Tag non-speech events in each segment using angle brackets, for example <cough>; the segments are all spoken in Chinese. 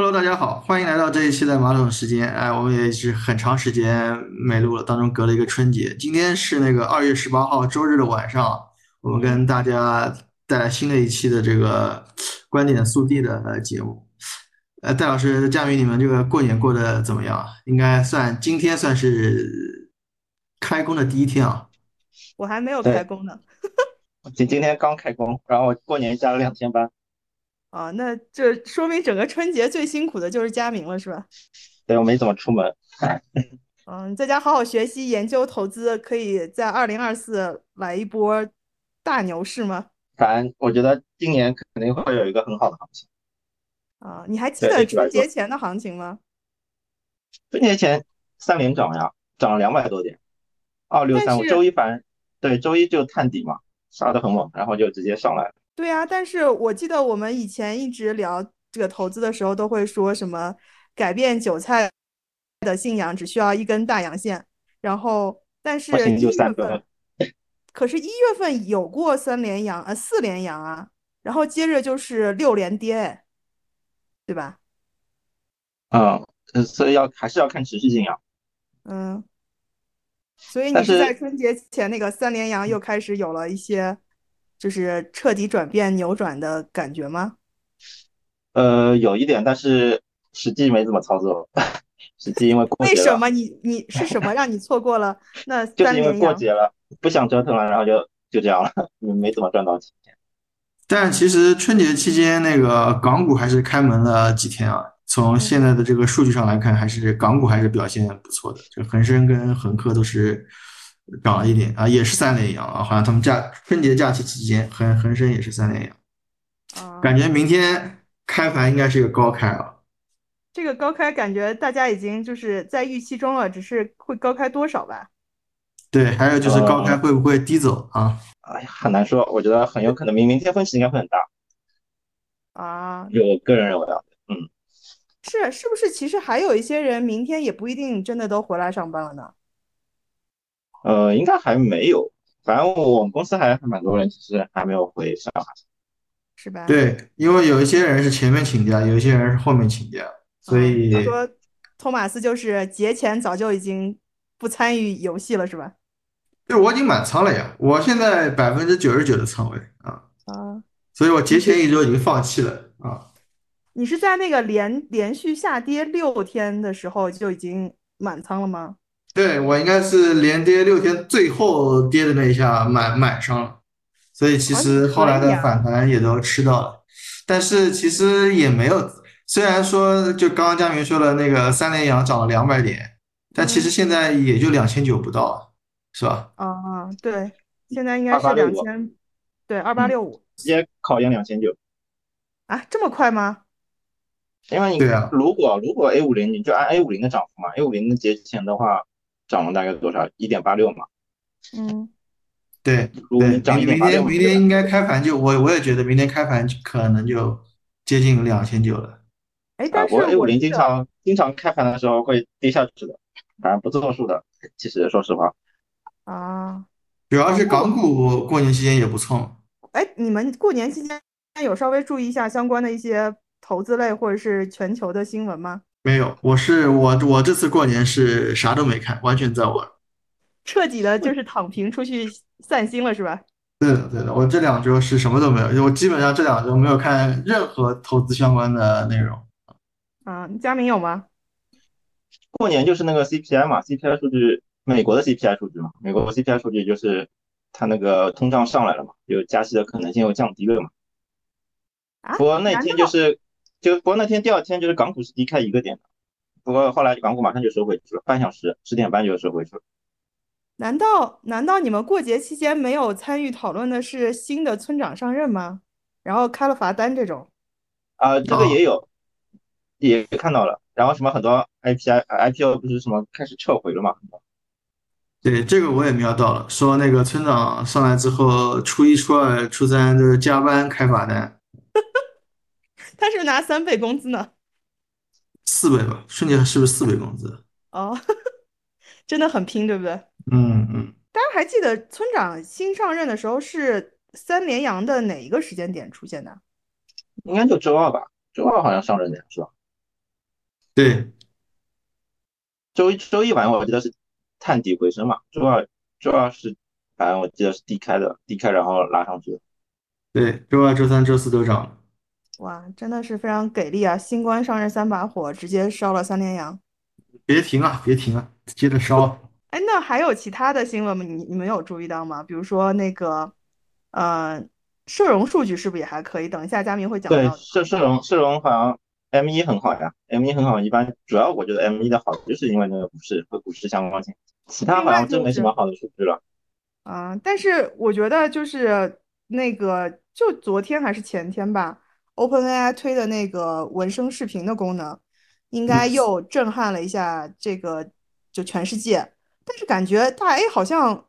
Hello，大家好，欢迎来到这一期的马桶时间。哎，我们也是很长时间没录了，当中隔了一个春节。今天是那个二月十八号周日的晚上，我们跟大家带来新的一期的这个观点速递的呃节目。呃，戴老师、佳明，你们这个过年过得怎么样？应该算今天算是开工的第一天啊。我还没有开工呢。<laughs> 今今天刚开工，然后过年加了两天班。啊，那这说明整个春节最辛苦的就是佳明了，是吧？对，我没怎么出门。嗯，<laughs> 在家好好学习研究投资，可以在二零二四来一波大牛市吗？反正我觉得今年肯定会有一个很好的行情。啊，你还记得春节前的行情吗？春节前三连涨呀，涨了两百多点，二六三五，周一反对周一就探底嘛，杀的很猛，然后就直接上来了。对呀，但是我记得我们以前一直聊这个投资的时候，都会说什么改变韭菜的信仰只需要一根大阳线，然后但是一月份，可是，一月份有过三连阳呃，四连阳啊，然后接着就是六连跌，对吧？嗯，所以要还是要看持续性啊。嗯，所以你是在春节前那个三连阳又开始有了一些。就是彻底转变扭转的感觉吗？呃，有一点，但是实际没怎么操作。实际因为过节为什么你你是什么让你错过了 <laughs> 那三年？就是因为过节了，不想折腾了，然后就就这样了，没怎么赚到钱。但其实春节期间那个港股还是开门了几天啊。从现在的这个数据上来看，还是港股还是表现不错的，就恒生跟恒科都是。涨了一点啊，也是三连阳啊，好像他们假春节假期期间，恒恒生也是三连阳，感觉明天开盘应该是一个高开啊。这个高开感觉大家已经就是在预期中了，只是会高开多少吧？对，还有就是高开会不会低走啊？哎呀，很难说，我觉得很有可能明明天分歧应该会很大啊。就我个人认为啊，嗯，是是不是？其实还有一些人明天也不一定真的都回来上班了呢。呃，应该还没有，反正我们公司还还蛮多人，其实还没有回上海，是吧？对，因为有一些人是前面请假，有一些人是后面请假，所以他说托马斯就是节前早就已经不参与游戏了，是吧？对，我已经满仓了呀，我现在百分之九十九的仓位啊啊，所以我节前一周已经放弃了啊。你是在那个连连续下跌六天的时候就已经满仓了吗？对我应该是连跌六天，最后跌的那一下买买上了，所以其实后来的反弹也都吃到了，但是其实也没有，虽然说就刚刚佳明说的那个三连阳涨了两百点，但其实现在也就两千九不到，是吧？啊，对，现在应该是两千，对，二八六五，直接考验两千九，啊，这么快吗？因为你如果如果 A 五零，你就按 A 五零的涨幅嘛，A 五零的节前的话。涨了大概多少？一点八六嘛。嗯，对对，明天明天应该开盘就我我也觉得明天开盘可能就接近两千九了。哎，但是 A 五零经常经常开盘的时候会跌下去的，反正不作数的。其实说实话，啊，主要是港股过年期间也不错。哎，你们过年期间有稍微注意一下相关的一些投资类或者是全球的新闻吗？没有，我是我我这次过年是啥都没看，完全在玩，彻底的就是躺平出去散心了，是吧？对的，对的，我这两周是什么都没有，我基本上这两周没有看任何投资相关的内容。啊，佳明有吗？过年就是那个 CPI 嘛，CPI 数据，美国的 CPI 数据嘛，美国 CPI 数据就是它那个通胀上来了嘛，有加息的可能性又降低了嘛。啊？不过那天就是。就不过那天第二天就是港股是低开一个点的，不过后来港股马上就收回去了，半小时十点半就收回去了。难道难道你们过节期间没有参与讨论的是新的村长上任吗？然后开了罚单这种？啊，这个也有，也看到了。然后什么很多 IPI IPO 不是什么开始撤回了吗？对，这个我也瞄到了，说那个村长上来之后，初一、初二、初三就是加班开罚单。<laughs> 他是拿三倍工资呢，四倍吧？瞬间是不是四倍工资？哦，<laughs> 真的很拼，对不对？嗯嗯。大家还记得村长新上任的时候是三连阳的哪一个时间点出现的？应该就周二吧，周二好像上任的是吧？对，周一周一晚我记得是探底回升嘛，周二周二是反正我记得是低开的，低开然后拉上去。对，周二、周三、周四都涨。哇，真的是非常给力啊！新官上任三把火，直接烧了三连阳。别停啊，别停啊，接着烧。哎，那还有其他的新闻吗？你你们有注意到吗？比如说那个，呃，社融数据是不是也还可以？等一下佳明会讲到。对，社社融社融好像 M 一很好呀，M 一很好。一般主要我觉得 M 一的好就是因为那个股市和股市相关性，其他好像真没什么好的数据了。啊，但是我觉得就是那个，就昨天还是前天吧，OpenAI 推的那个文生视频的功能，应该又震撼了一下这个就全世界。但是感觉大 A 好像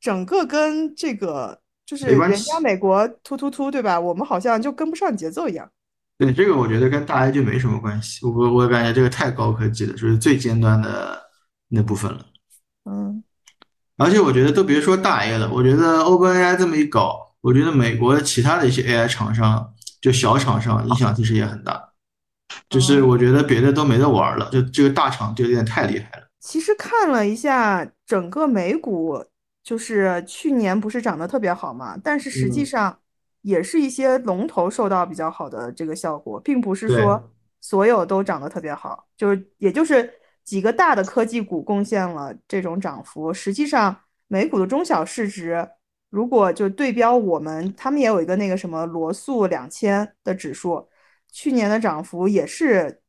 整个跟这个就是人家美国突突突，对吧？我们好像就跟不上节奏一样。对这个，我觉得跟大 A 就没什么关系。我我感觉这个太高科技了，就是最尖端的那部分了。嗯。而且我觉得都别说大 A 了，我觉得 OpenAI 这么一搞，我觉得美国的其他的一些 AI 厂商，就小厂商影响其实也很大。就是我觉得别的都没得玩了，就这个大厂就有点太厉害了。其实看了一下整个美股，就是去年不是涨得特别好嘛，但是实际上也是一些龙头受到比较好的这个效果，并不是说所有都涨得特别好，就是也就是几个大的科技股贡献了这种涨幅。实际上，美股的中小市值，如果就对标我们，他们也有一个那个什么罗素两千的指数，去年的涨幅也是。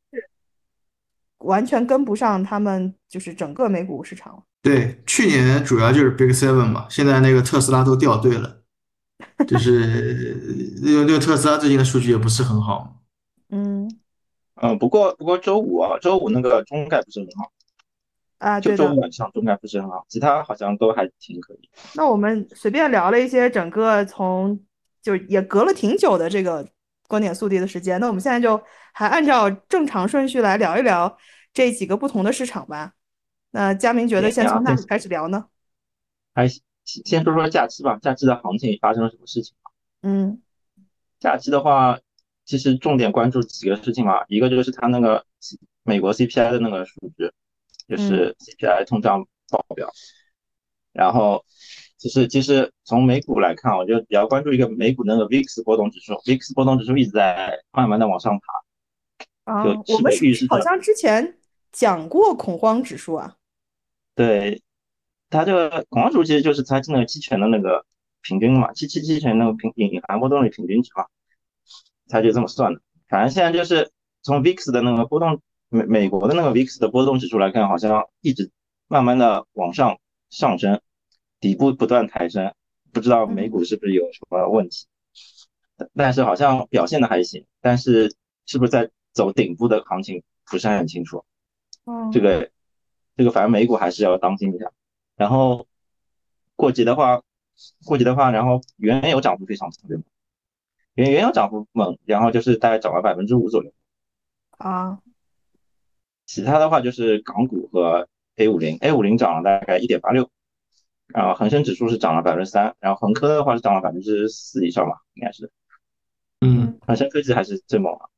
完全跟不上他们，就是整个美股市场了。对，去年主要就是 Big Seven 嘛，现在那个特斯拉都掉队了，就是 <laughs> 那个那个特斯拉最近的数据也不是很好。嗯嗯，不过不过周五啊，周五那个中概不是很好啊，就周五晚上中概不是很好，其他好像都还挺可以。那我们随便聊了一些整个从就也隔了挺久的这个。观点速递的时间，那我们现在就还按照正常顺序来聊一聊这几个不同的市场吧。那佳明觉得先从哪里开始聊呢？还先说说假期吧，假期的行情发生了什么事情？嗯，假期的话，其实重点关注几个事情嘛，一个就是它那个美国 CPI 的那个数据，就是 CPI 通胀报表，然后。就是，其实从美股来看，我就比较关注一个美股那个 VIX 波动指数，VIX 波动指数一直在慢慢的往上爬。啊，我们好像之前讲过恐慌指数啊。对，它这个恐慌指数其实就是它那个期权的那个平均嘛，期期期权那个平隐含波动率平均值嘛，它就这么算的。反正现在就是从 VIX 的那个波动美美国的那个 VIX 的波动指数来看，好像一直慢慢的往上上升。底部不断抬升，不知道美股是不是有什么问题，但是好像表现的还行，但是是不是在走顶部的行情不是很清楚。嗯，这个这个反正美股还是要当心一下。然后过节的话，过节的话，然后原油涨幅非常特别猛，原原油涨幅猛，然后就是大概涨了百分之五左右。啊，其他的话就是港股和 A 五零，A 五零涨了大概一点八六。然后恒生指数是涨了百分之三，然后恒科的话是涨了百分之四以上吧，应该是。嗯，恒生科技还是最猛了。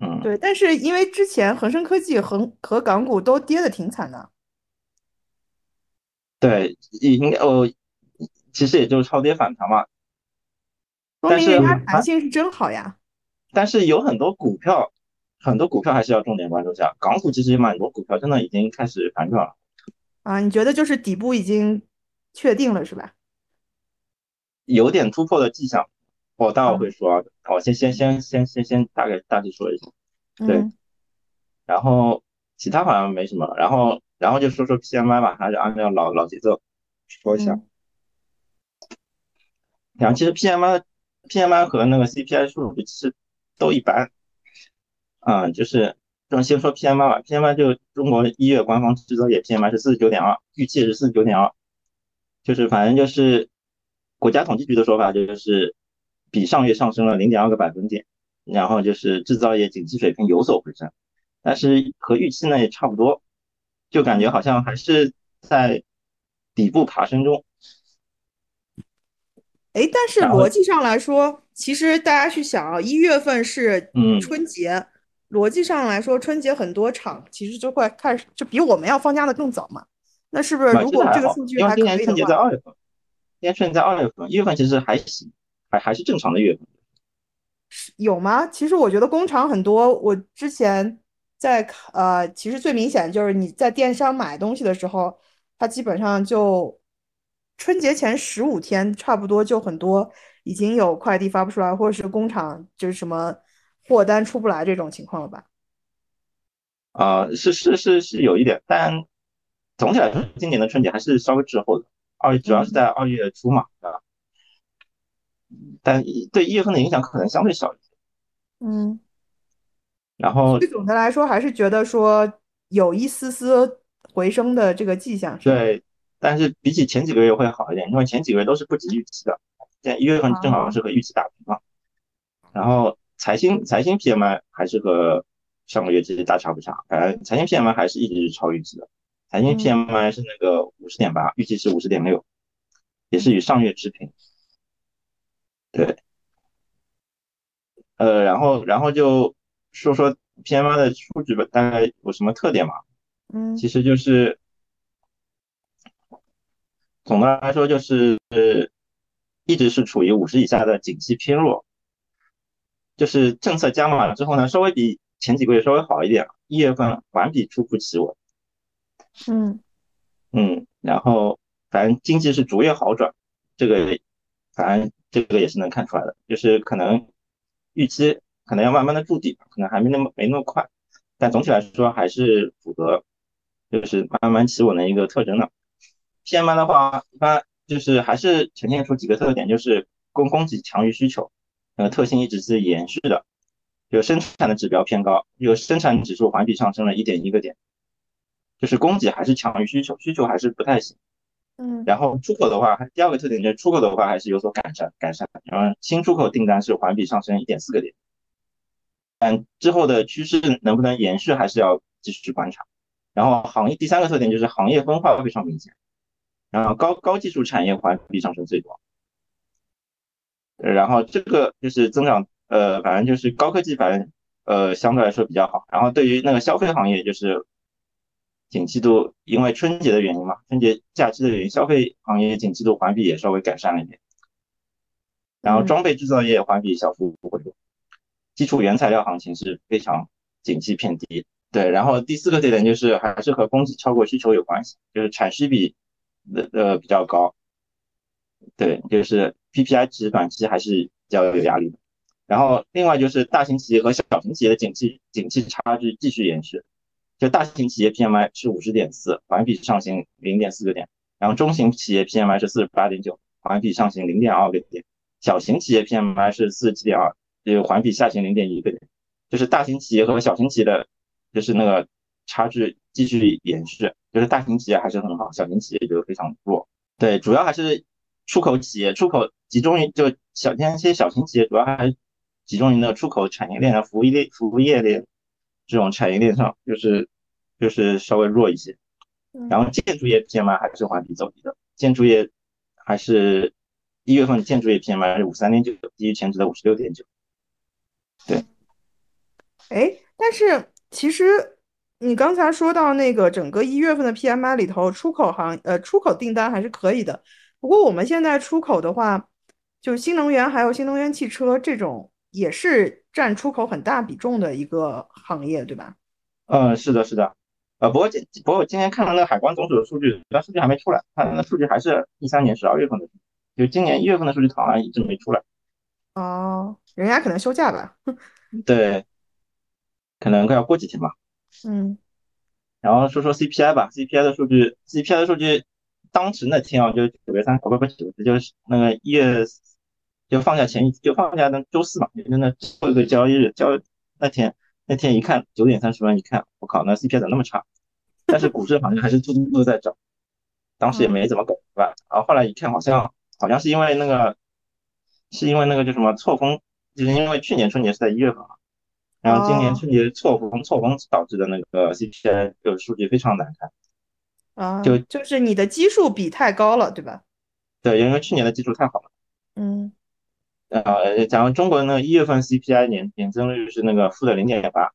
嗯，对，但是因为之前恒生科技恒和港股都跌的挺惨的。对，应该哦，其实也就是超跌反弹嘛。说明它弹性是真好呀。但是有很多股票，很多股票还是要重点关注一下。港股其实也蛮多股票真的已经开始反转了。啊，你觉得就是底部已经确定了是吧？有点突破的迹象，我待会会说。我先先先先先先大概大致说一下，对。然后其他好像没什么，然后然后就说说 PMI 吧，还是按照老老节奏说一下。然后其实 PMI PMI 和那个 CPI 数据其实都一般，嗯，就是。那先说 PMI 吧，PMI 就中国一月官方制造业 PMI 是四十九点二，预期是四十九点二，就是反正就是国家统计局的说法就是比上月上升了零点二个百分点，然后就是制造业景气水平有所回升，但是和预期呢也差不多，就感觉好像还是在底部爬升中。哎，但是逻辑上来说，其实大家去想啊，一月份是春节。逻辑上来说，春节很多厂其实就会开始就比我们要放假的更早嘛。那是不是如果这个数据还可以的话？今年春节在二月份，今年春节在二月份，一月份其实还行，还还是正常的月份。有吗？其实我觉得工厂很多，我之前在呃，其实最明显就是你在电商买东西的时候，它基本上就春节前十五天差不多就很多已经有快递发不出来，或者是工厂就是什么货单出不来这种情况了吧？啊，是是是是有一点，但总体来说，今年的春节还是稍微滞后的，二主要是在二月初嘛，啊。但对一月份的影响可能相对小一些，嗯，然后对总的来说还是觉得说有一丝丝回升的这个迹象。对，但是比起前几个月会好一点，因为前几个月都是不及预期的，现在一月份正好是和预期打平嘛。然后财新财新 PMI 还是和上个月其实大差不差，反正财新 PMI 还是一直是超预期的，财新 PMI 是那个五十点八，预计是五十点六，也是与上月持平。对，呃，然后，然后就说说 PMI 的数据吧，大概有什么特点嘛？嗯，其实就是总的来说就是一直是处于五十以下的景气偏弱，就是政策加码了之后呢，稍微比前几个月稍微好一点，一月份环比初步企稳。嗯嗯，然后反正经济是逐月好转，这个反正。这个也是能看出来的，就是可能预期可能要慢慢的筑底，可能还没那么没那么快，但总体来说还是符合就是慢慢企稳的一个特征的。PMI 的话，一般就是还是呈现出几个特点，就是供供给强于需求，呃，特性一直是延续的。就生产的指标偏高，有生产指数环比上升了一点一个点，就是供给还是强于需求，需求还是不太行。嗯，然后出口的话，第二个特点就是出口的话还是有所改善，改善。然后新出口订单是环比上升一点四个点，但之后的趋势能不能延续，还是要继续观察。然后行业第三个特点就是行业分化非常明显，然后高高技术产业环比上升最多，然后这个就是增长，呃，反正就是高科技，反正呃相对来说比较好。然后对于那个消费行业，就是。景气度因为春节的原因嘛，春节假期的原因，消费行业景气度环比也稍微改善了一点。然后装备制造业环比小幅回落，基础原材料行情是非常景气偏低。对，然后第四个特点就是还是和供给超过需求有关系，就是产需比呃呃比较高。对，就是 PPI 值短期还是比较有压力的。然后另外就是大型企业和小型企业的景气景气差距继续延续。就大型企业 PMI 是五十点四，环比上行零点四个点，然后中型企业 PMI 是四十八点九，环比上行零点二个点，小型企业 PMI 是四十七点二，就环比下行零点一个点，就是大型企业和小型企业的，就是那个差距继续延续，就是大型企业还是很好，小型企业就非常弱。对，主要还是出口企业，出口集中于就小那些小型企业，主要还是集中于那个出口产业链啊，服务业服务业链。这种产业链上就是就是稍微弱一些，然后建筑业 PMI 还是环比走低的，建筑业还是一月份建筑业 PMI 是五三点九，低于前值的五十六点九。对，哎，但是其实你刚才说到那个整个一月份的 PMI 里头，出口行呃出口订单还是可以的，不过我们现在出口的话，就新能源还有新能源汽车这种。也是占出口很大比重的一个行业，对吧？嗯，是的，是的。呃，不过今不过我今天看了那个海关总署的数据，但数据还没出来，它那数据还是一三年十二月份的，就今年一月份的数据好像一直没出来。哦，人家可能休假吧？<laughs> 对，可能快要过几天吧。嗯。然后说说 CPI 吧，CPI 的数据，CPI 的数据，当时那天啊，就九月三，不不不，就是那个一月。就放假前一就放假的周四嘛，就那最后一个交易日交那天那天一看九点三十分一看，我靠，那 CPI 怎么那么差？但是股市好像还是突突突在涨，当时也没怎么搞对吧？然后后来一看，好像好像是因为那个是因为那个叫什么错峰，就是因为去年春节是在一月份嘛，然后今年春节错峰错峰导致的那个 CPI 个数据非常难看啊，就就是你的基数比太高了，对吧？对，因为去年的基数太好了，嗯。呃，假如中国那个一月份 CPI 年年增率是那个负的零点八，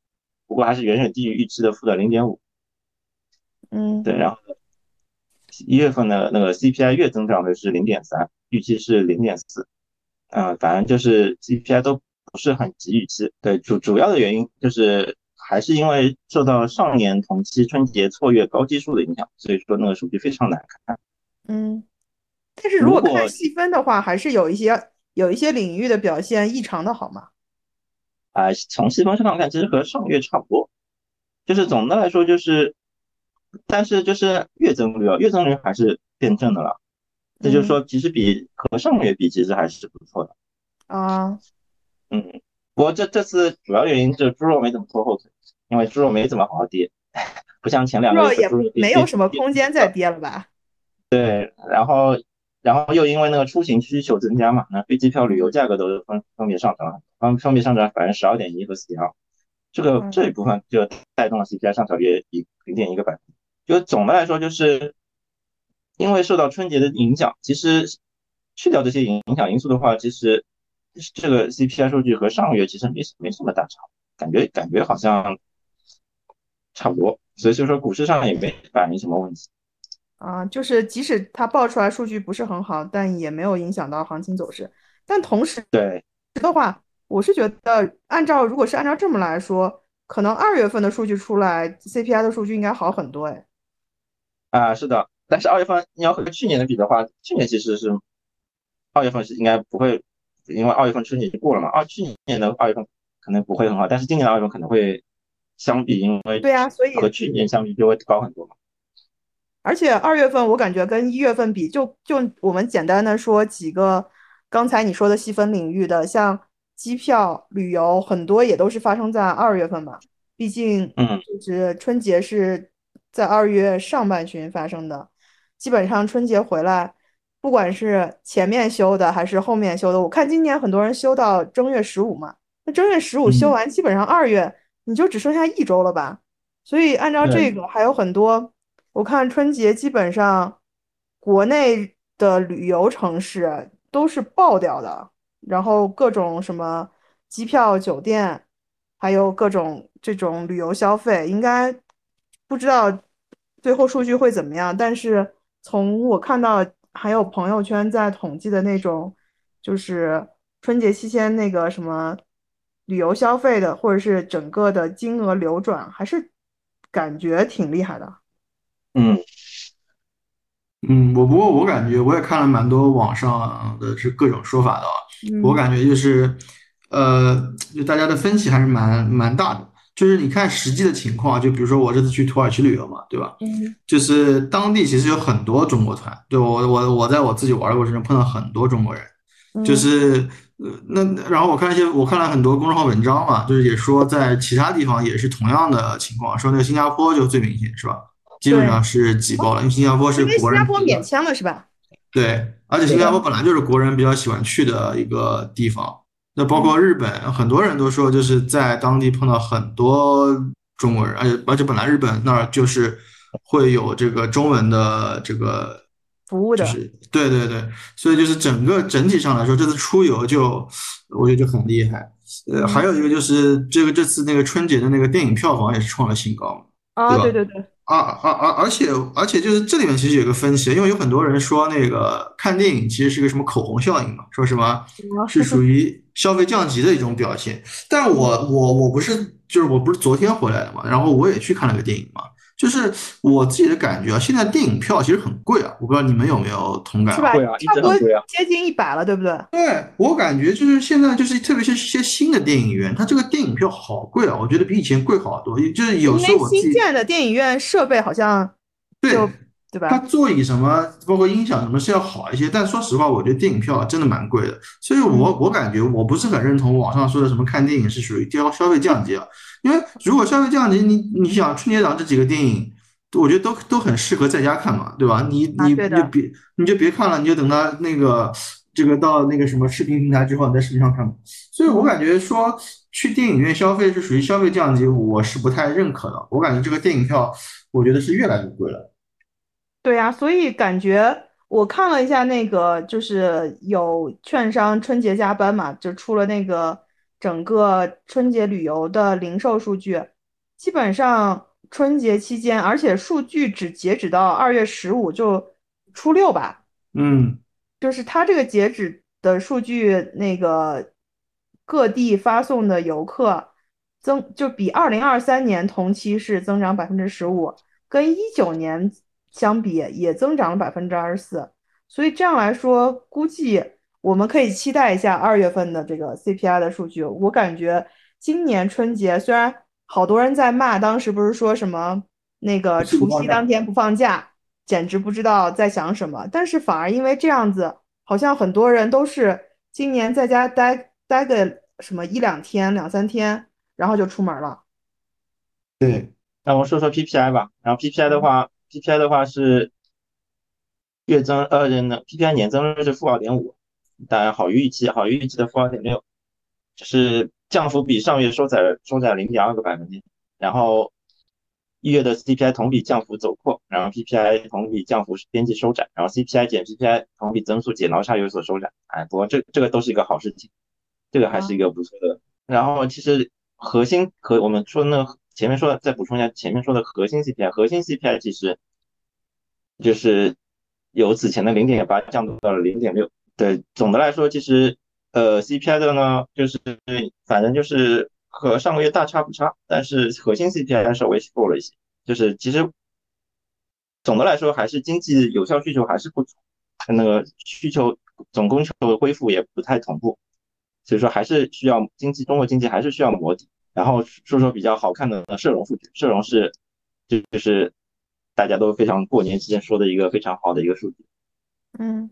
不过还是远远低于预期的负的零点五。嗯，对，然后一月份的那个 CPI 月增长率是零点三，预期是零点四。嗯，反正就是 CPI 都不是很及预期。对，主主要的原因就是还是因为受到上年同期春节错月高基数的影响，所以说那个数据非常难看。嗯，但是如果看细分的话，还是有一些有一些领域的表现异常的好嘛。啊，从细分上看，其实和上个月差不多。就是总的来说，就是，但是就是月增率啊，月增率还是变正的了。这就是说，其实比和上个月比，其实还是不错的。啊，嗯，不过这这次主要原因就是猪肉没怎么拖后腿，因为猪肉没怎么好好跌，不像前两个月猪肉也没有什么空间再跌了吧？<laughs> 对，然后然后又因为那个出行需求增加嘛，那飞机票、旅游价格都是分分别上涨了，分分别上涨百分之十二点一和四点二，这个这一部分就带动了 CPI 上调约一零点一个百分。就总的来说就是。因为受到春节的影响，其实去掉这些影影响因素的话，其实这个 CPI 数据和上个月其实没没什么大差，感觉感觉好像差不多，所以就说股市上也没反映什么问题。啊，就是即使它报出来数据不是很好，但也没有影响到行情走势。但同时对的话，我是觉得按照如果是按照这么来说，可能二月份的数据出来，CPI 的数据应该好很多哎。啊，是的。但是二月份你要和去年的比的话，去年其实是二月份是应该不会，因为二月份春节已经过了嘛。二去年的二月份可能不会很好，但是今年的二月份可能会相比，因为对啊，所以和去年相比就会高很多嘛。而且二月份我感觉跟一月份比，就就我们简单的说几个刚才你说的细分领域的，像机票、旅游，很多也都是发生在二月份嘛。毕竟，嗯，就是春节是在二月上半旬发生的。基本上春节回来，不管是前面休的还是后面休的，我看今年很多人休到正月十五嘛。那正月十五休完，基本上二月你就只剩下一周了吧？所以按照这个，还有很多，我看春节基本上国内的旅游城市都是爆掉的，然后各种什么机票、酒店，还有各种这种旅游消费，应该不知道最后数据会怎么样，但是。从我看到还有朋友圈在统计的那种，就是春节期间那个什么旅游消费的，或者是整个的金额流转，还是感觉挺厉害的。嗯嗯，我不过我感觉我也看了蛮多网上的是各种说法的，我感觉就是呃，就大家的分歧还是蛮蛮大的。就是你看实际的情况，就比如说我这次去土耳其旅游嘛，对吧？嗯，就是当地其实有很多中国团，对我我我在我自己玩的过程中碰到很多中国人，就是呃那然后我看一些我看了很多公众号文章嘛，就是也说在其他地方也是同样的情况，说那个新加坡就最明显是吧？基本上是挤爆了，因为新加坡是国人，新加坡免签了是吧？对，而且新加坡本来就是国人比较喜欢去的一个地方。那包括日本，很多人都说就是在当地碰到很多中国人，而且而且本来日本那儿就是会有这个中文的这个服务的，就是对对对，所以就是整个整体上来说，这次出游就我觉得就很厉害。呃，还有一个就是这个这次那个春节的那个电影票房也是创了新高，啊，对对对。啊啊啊而且而且就是这里面其实有个分析，因为有很多人说那个看电影其实是个什么口红效应嘛，说什么是属于消费降级的一种表现。但我我我不是就是我不是昨天回来的嘛，然后我也去看了个电影嘛。就是我自己的感觉啊，现在电影票其实很贵啊，我不知道你们有没有同感？是吧？差不多接近一百了，对不对？对我感觉就是现在就是特别是一些新的电影院，它这个电影票好贵啊，我觉得比以前贵好多。就是有时候我新建的电影院设备好像对对吧？它座椅什么，包括音响什么是要好一些，但说实话，我觉得电影票真的蛮贵的。所以我我感觉我不是很认同网上说的什么看电影是属于消消费降级啊。因为如果消费降级，你你想春节档这几个电影，我觉得都都很适合在家看嘛，对吧？你你你就别你就别看了，你就等它那个这个到那个什么视频平台之后，你在视频上看嘛。所以我感觉说去电影院消费是属于消费降级，我是不太认可的。我感觉这个电影票，我觉得是越来越贵了。对呀，所以感觉我看了一下那个，就是有券商春节加班嘛，就出了那个。整个春节旅游的零售数据，基本上春节期间，而且数据只截止到二月十五，就初六吧。嗯，就是它这个截止的数据，那个各地发送的游客增就比二零二三年同期是增长百分之十五，跟一九年相比也增长了百分之二十四。所以这样来说，估计我们可以期待一下二月份的这个 CPI 的数据。我感觉今年春节虽然。好多人在骂，当时不是说什么那个除夕当天不放假，简直不知道在想什么。但是反而因为这样子，好像很多人都是今年在家待待个什么一两天、两三天，然后就出门了。对，那我说说 PPI 吧。然后 PPI 的话，PPI 的话是月增呃那 PPI 年增率是负二点五，当然好于预期，好于预期的负二点六，就是。降幅比上月收窄收窄零点二个百分点，然后一月的 CPI 同比降幅走扩，然后 PPI 同比降幅边际收窄，然后 CPI 减 PPI 同比增速减挠差有所收窄，哎，不过这这个都是一个好事情，这个还是一个不错的。然后其实核心和我们说那前面说的再补充一下前面说的核心 CPI，核心 CPI 其实就是由此前的零点八降到了零点六，对，总的来说其实。呃，CPI 的呢，就是反正就是和上个月大差不差，但是核心 CPI 稍微弱了一些。就是其实总的来说，还是经济有效需求还是不足，那个需求总供求恢复也不太同步，所以说还是需要经济，中国经济还是需要磨底。然后说说比较好看的社融数据，社融是就就是大家都非常过年期间说的一个非常好的一个数据。嗯。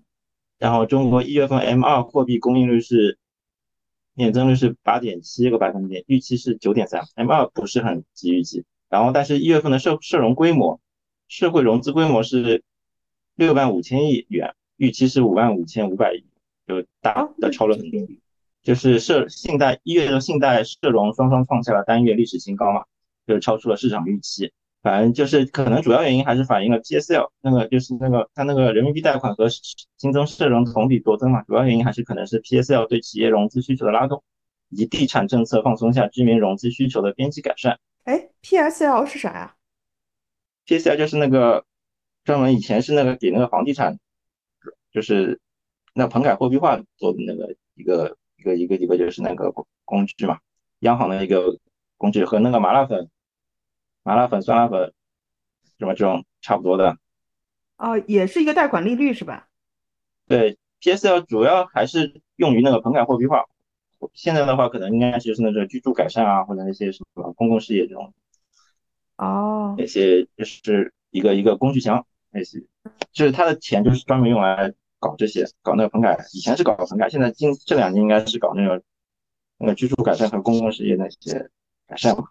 然后中国一月份 M 二货币供应率是年增率是八点七个百分点，预期是九点三。M 二不是很及预期。然后但是一月份的社社融规模，社会融资规模是六万五千亿元，预期是五万五千五百亿，就大的超了很多。就是社信贷一月的信贷社融双双创下了单月历史新高嘛，就是超出了市场预期。反正就是可能主要原因还是反映了 PSL 那个就是那个它那个人民币贷款和新增社融同比多增嘛，主要原因还是可能是 PSL 对企业融资需求的拉动，以及地产政策放松下居民融资需求的边际改善。哎，PSL 是啥呀？PSL 就是那个专门以前是那个给那个房地产，就是那棚改货币化做的那个一个一个一个一个就是那个工具嘛，央行的一个工具和那个麻辣粉。麻辣粉、酸辣粉，什么这种差不多的，哦，也是一个贷款利率是吧？对，PSL 主要还是用于那个棚改货币化，现在的话可能应该就是那种居住改善啊，或者那些什么公共事业这种，哦，那些就是一个一个工具箱，那些，就是他的钱就是专门用来搞这些，搞那个棚改，以前是搞棚改，现在近这两年应该是搞那个那个居住改善和公共事业那些改善嘛。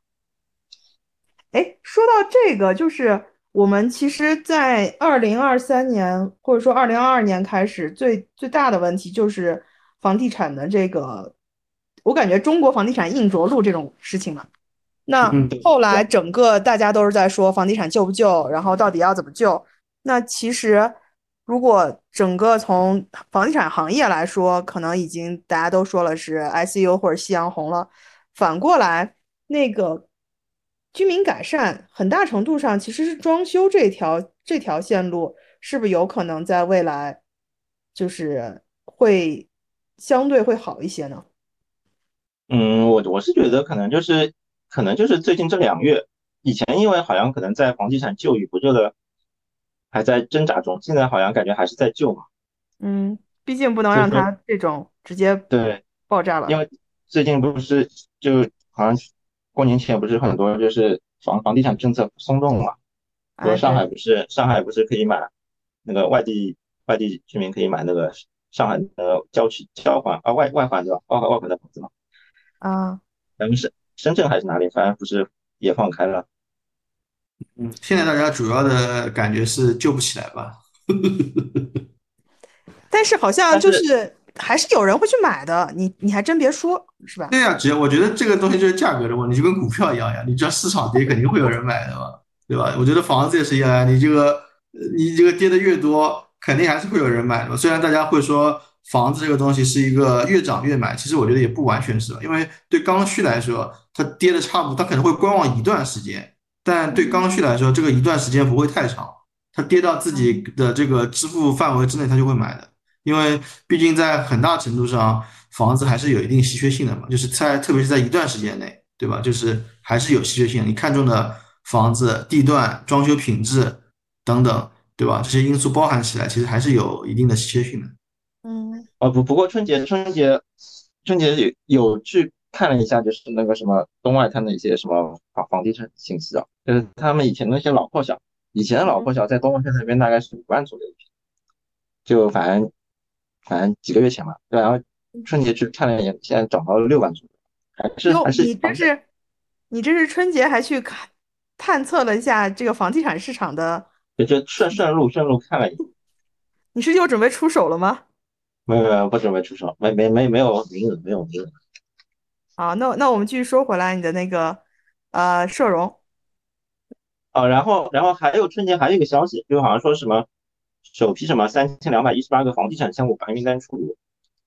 哎，说到这个，就是我们其实，在二零二三年或者说二零二二年开始，最最大的问题就是房地产的这个，我感觉中国房地产硬着陆这种事情嘛。那后来整个大家都是在说房地产救不救，然后到底要怎么救？那其实如果整个从房地产行业来说，可能已经大家都说了是 ICU 或者夕阳红了。反过来那个。居民改善很大程度上其实是装修这条这条线路，是不是有可能在未来就是会相对会好一些呢？嗯，我我是觉得可能就是可能就是最近这两月，以前因为好像可能在房地产救与不救的还在挣扎中，现在好像感觉还是在救嘛。嗯，毕竟不能让它这种直接对爆炸了。因为最近不是就好像。过年前不是很多就是房房地产政策松动嘛？说上海不是上海不是可以买那个外地外地居民可以买那个上海的郊区郊环啊外外环对吧？外环外环的房子嘛？啊，咱们是深圳还是哪里？反正不是也放开了？嗯，现在大家主要的感觉是救不起来吧？<laughs> 但是好像就是。还是有人会去买的，你你还真别说，是吧？对呀，只要我觉得这个东西就是价格的问题，就跟股票一样呀。你知道市场跌，肯定会有人买的嘛，对吧？我觉得房子也是一样，你这个你这个跌的越多，肯定还是会有人买的。虽然大家会说房子这个东西是一个越涨越买，其实我觉得也不完全是，因为对刚需来说，它跌的差不多，它可能会观望一段时间，但对刚需来说，这个一段时间不会太长，它跌到自己的这个支付范围之内，它就会买的，因为毕竟在很大程度上，房子还是有一定稀缺性的嘛，就是在特别是在一段时间内，对吧？就是还是有稀缺性，你看中的房子、地段、装修品质等等，对吧？这些因素包含起来，其实还是有一定的稀缺性的。嗯，哦不，不过春节春节春节有有去看了一下，就是那个什么东外滩的一些什么房房地产信息啊，就是他们以前那些老破小，以前的老破小在东外滩那边大概是五万左右一平，就反正反正几个月前吧，对，然后春节去看了一眼，现在涨到了六万左右，还是哟，还是你这是你这是春节还去看探测了一下这个房地产市场的，就就顺顺路顺路看了一眼，<laughs> 你是又准备出手了吗？没有没有不准备出手，没没没没有名额没有名额。好，那那我们继续说回来，你的那个呃社融，哦，然后然后还有春节还有一个消息，就好像说什么首批什么三千两百一十八个房地产项目白名单出炉，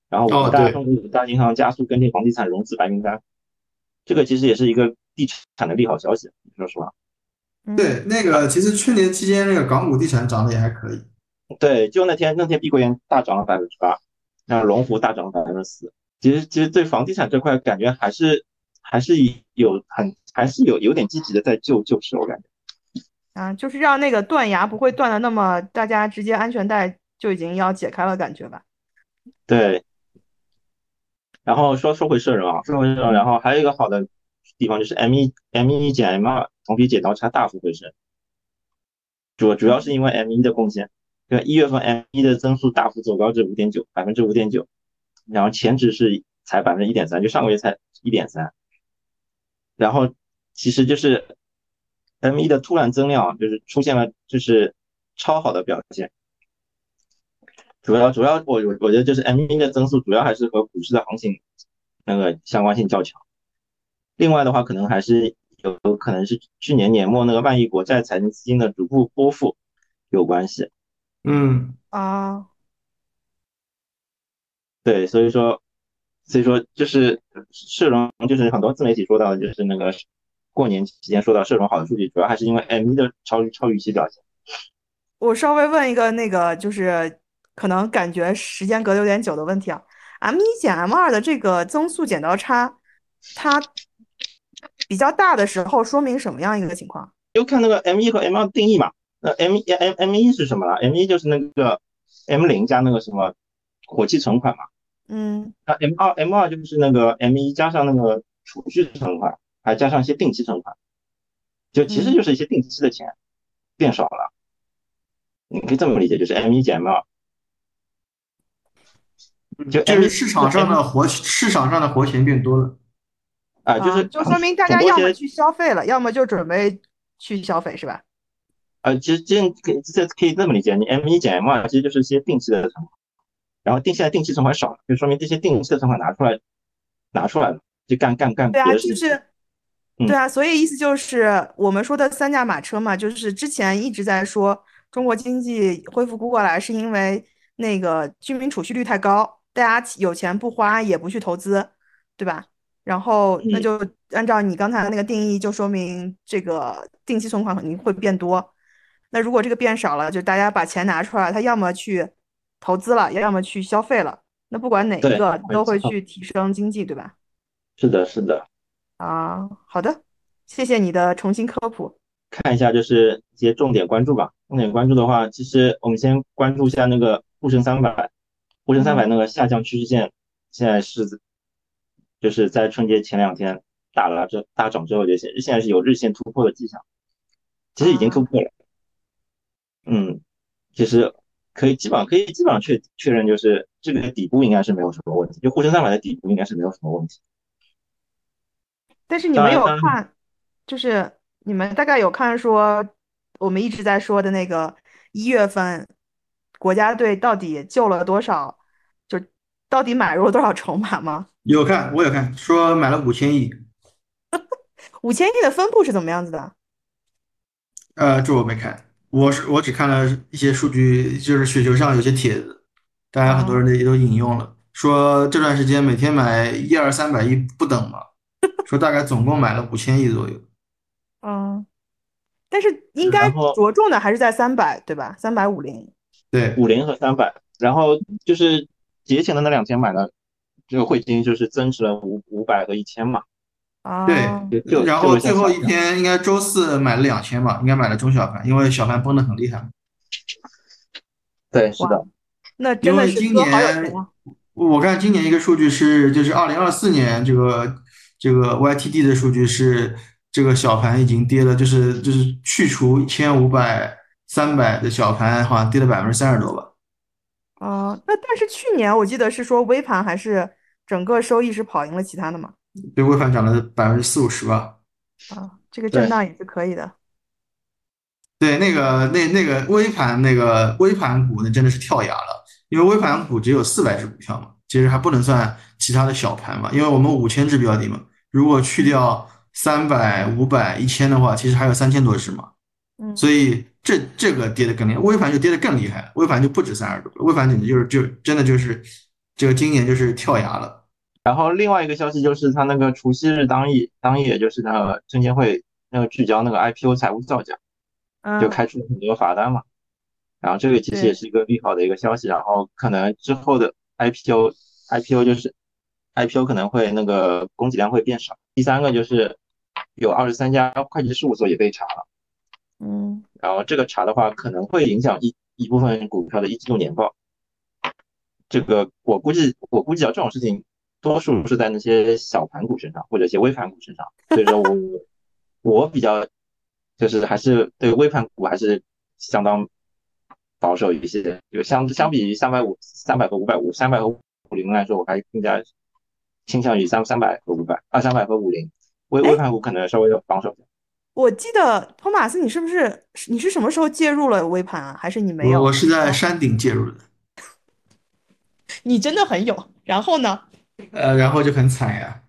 然后哦五大中国五大银行加速跟进房地产融资白名单，这个其实也是一个地产的利好消息，说实话。嗯，对，那个其实去年期间那个港股地产涨得也还可以。对，就那天那天碧桂园大涨了百分之八，那龙湖大涨了百分之四。其实其实对房地产这块感觉还是还是有很还是有有点积极的在救救市，我感觉。啊，就是让那个断崖不会断的那么，大家直接安全带就已经要解开了，感觉吧？对，然后说说回社融啊，说回社融，然后还有一个好的地方就是 M 一 M 一减 M 二同比剪刀差大幅回升，主主要是因为 M 一的贡献，对，一月份 M 一的增速大幅走高至五点九，百分之五点九，然后前值是才百分之一点三，就上个月才一点三，然后其实就是 M 一的突然增量就是出现了就是超好的表现。主要主要我我我觉得就是 M 一的增速主要还是和股市的行情那个相关性较强。另外的话，可能还是有有可能是去年年末那个万亿国债财政资金的逐步拨付有关系。嗯，啊，对，所以说所以说就是社融就是很多自媒体说到的，就是那个过年期间说到社融好的数据，主要还是因为 M 一的超超预期表现。我稍微问一个那个，就是可能感觉时间隔得有点久的问题啊，M 一减 M 二的这个增速剪刀差，它比较大的时候，说明什么样一个情况？就看那个 M 一和 M 二定义嘛。那 M 一 M M 一是什么了？M 一就是那个 M 零加那个什么活期存款嘛。嗯那 M 二 M 二就是那个 M 一加上那个储蓄存款，还加上一些定期存款，就其实就是一些定期的钱变少了。你可以这么理解，就是 M 一减 M 二。就就是市场上的活市场上的活钱变多了。啊，就啊，是就说明大家要么去消费了，要么就准备去消费，是吧？呃，其实这可以这可以这么理解，你 M 一减 M 二其实就是一些定期的存款，然后定现在定期存款少了，就说明这些定期的存款拿出来拿出来了，就干干干对啊，别的事情。就是，嗯对啊，所以意思就是我们说的三驾马车嘛，就是之前一直在说中国经济恢复不过来，是因为那个居民储蓄率太高，大家有钱不花，也不去投资，对吧？然后那嗯就按照你刚才的那个定义，就说明这个定期存款肯定会变多。那如果这个变少了，就大家把钱拿出来，他要么去投资了，要么去消费了。那不管哪一个，都会去提升经济，对吧？是的，是的。啊，好的，谢谢你的重新科普。看一下就是一些重点关注吧。重点关注的话，其实我们先关注一下那个沪深三百，沪深三百那个下降趋势线现在是就是在春节前两天打了这大涨之后，就现现在是有日线突破的迹象，其实已经突破了。嗯，其实可以基本上可以基本上确确认，就是这个底部应该是没有什么问题，就沪深三百的底部应该是没有什么问题。但是你们有看，就是你们大概有看说，我们一直在说的那个一月份国家队到底救了多少，就到底买入了多少筹码吗？有看，我有看，说买了五千亿，<laughs> 五千亿的分布是怎么样子的？呃，这我没看，我是我只看了一些数据，就是雪球上有些帖子，大家很多人也都引用了，说这段时间每天买一二三百亿不等嘛，说大概总共买了五千亿左右。嗯，但是应该着重的还是在三百，对吧？三百五零，对，五零和三百。然后就是节前的那两天买的这个汇金，就是增值了五五百和一千嘛。啊，对，然后最后一天应该周四买了两千吧，应该买了中小盘，因为小盘崩的很厉害。对，是的。那真的是今年我看今年一个数据是，就是二零二四年这个这个 YTD 的数据是，这个小盘已经跌了，就是就是去除一千五百三百的小盘，好像跌了百分之三十多吧。啊，那但是去年我记得是说微盘还是整个收益是跑赢了其他的嘛？对，微盘涨了百分之四五十吧。啊，这个震荡也是可以的。对，那个那那个微盘那个微盘股那真的是跳崖了，因为微盘股只有四百只股票嘛，其实还不能算其他的小盘嘛，因为我们五千只标的嘛，如果去掉三百、五百、一千的话，其实还有三千多只嘛。嗯，所以这这个跌的更厉害，微盘就跌的更厉害，微盘就不止三十多，微盘简直就是就真的就是这个今年就是跳崖了。然后另外一个消息就是，他那个除夕日当夜，当夜就是那个证监会那个聚焦那个 IPO 财务造假，就开出了很多罚单嘛。然后这个其实也是一个利好的一个消息。然后可能之后的 IPO，IPO 就是 IPO 可能会那个供给量会变少。第三个就是有二十三家会计事务所也被查了。嗯。然后这个查的话，可能会影响一一部分股票的一季度年报。这个我估计，我估计啊，这种事情。多数是在那些小盘股身上，或者一些微盘股身上，所以说我我比较就是还是对微盘股还是相当保守一些。就相相比于三百五、三百和五百五、三百和五零来说，我还更加倾向于三三百和五百啊，三百和五零微微盘股可能稍微要防守我记得托马斯，你是不是你是什么时候介入了微盘啊？还是你没有？我是在山顶介入的。<laughs> 你真的很有。然后呢？呃，然后就很惨呀。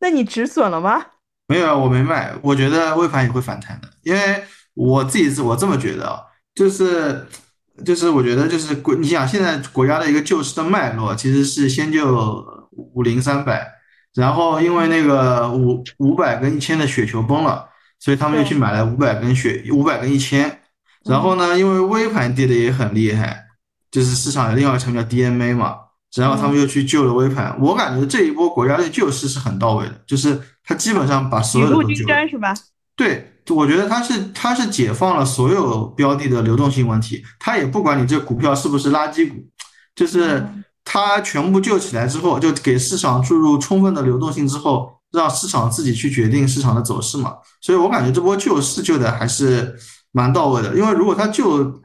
那你止损了吗？没有啊，我没卖。我觉得微盘也会反弹的，因为我自己是我这么觉得啊，就是就是我觉得就是国，你想现在国家的一个救市的脉络，其实是先救五零三百，然后因为那个五五百跟一千的雪球崩了，所以他们又去买了五百跟雪五百跟一千，然后呢，因为微盘跌的也很厉害，就是市场有另外一个成叫 DMA 嘛。然后他们又去救了微盘，我感觉这一波国家队救市是很到位的，就是他基本上把所有的都救了。是吧？对，我觉得他是他是解放了所有标的的流动性问题，他也不管你这股票是不是垃圾股，就是他全部救起来之后，就给市场注入充分的流动性之后，让市场自己去决定市场的走势嘛。所以我感觉这波救市救的还是蛮到位的，因为如果他救。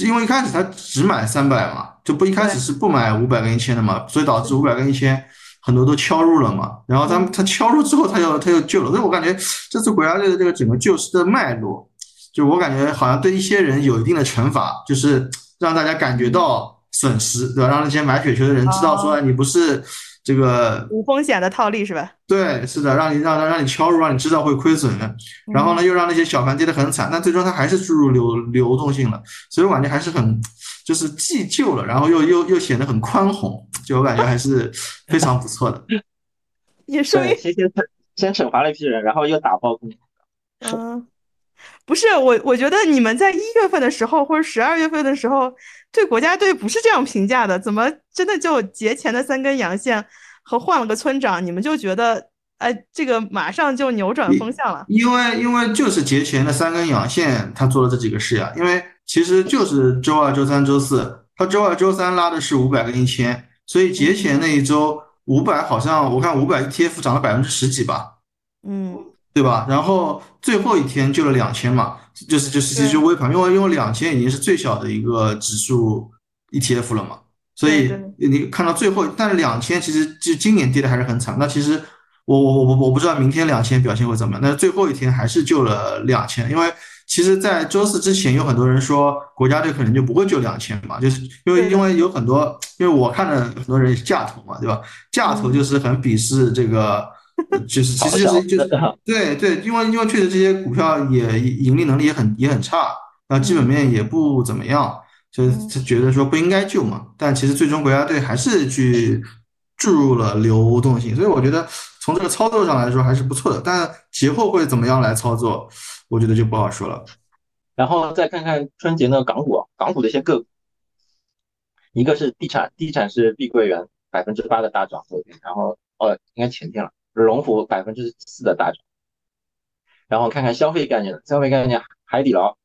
因为一开始他只买三百嘛，就不一开始是不买五百跟一千的嘛，所以导致五百跟一千很多都敲入了嘛。然后他他敲入之后，他又他又救了，所以我感觉这次国家队的这个整个救市的脉络，就我感觉好像对一些人有一定的惩罚，就是让大家感觉到损失，对吧？让那些买雪球的人知道说你不是。这个无风险的套利是吧？对，是的，让你让让让你敲入，让你知道会亏损，然后呢，又让那些小盘跌得很惨，但最终它还是注入流流动性了，所以我感觉还是很，就是既救了，然后又又又显得很宽宏，就我感觉还是非常不错的。<laughs> 也说明先先先惩罚了一批人，然后又打爆空。嗯，不是我，我觉得你们在一月份的时候或者十二月份的时候。对国家队不是这样评价的，怎么真的就节前的三根阳线和换了个村长，你们就觉得哎，这个马上就扭转风向了？因为因为就是节前的三根阳线，他做了这几个事呀。因为其实就是周二、周三、周四，他周二、周三拉的是五百跟一千，所以节前那一周五百好像我看五百 ETF 涨了百分之十几吧，嗯，对吧？然后最后一天救了两千嘛。就是就是其实微盘，因为因为两千已经是最小的一个指数 ETF 了嘛，所以你看到最后，但是两千其实就今年跌的还是很惨。那其实我我我我我不知道明天两千表现会怎么样，但是最后一天还是救了两千。因为其实，在周四之前有很多人说国家队可能就不会救两千嘛，就是因为因为有很多，因为我看了很多人价投嘛，对吧？价投就是很鄙视这个。就是其实就是就是 <laughs> 对对，因为因为确实这些股票也盈利能力也很也很差，然后基本面也不怎么样，就是他觉得说不应该救嘛。但其实最终国家队还是去注入了流动性，所以我觉得从这个操作上来说还是不错的。但节后会怎么样来操作，我觉得就不好说了。然后再看看春节的港股，港股的一些个股，一个是地产，地产是碧桂园百分之八的大涨，昨天，然后哦，应该前天了，龙湖百分之四的大涨。然后看看消费概念，消费概念海底捞，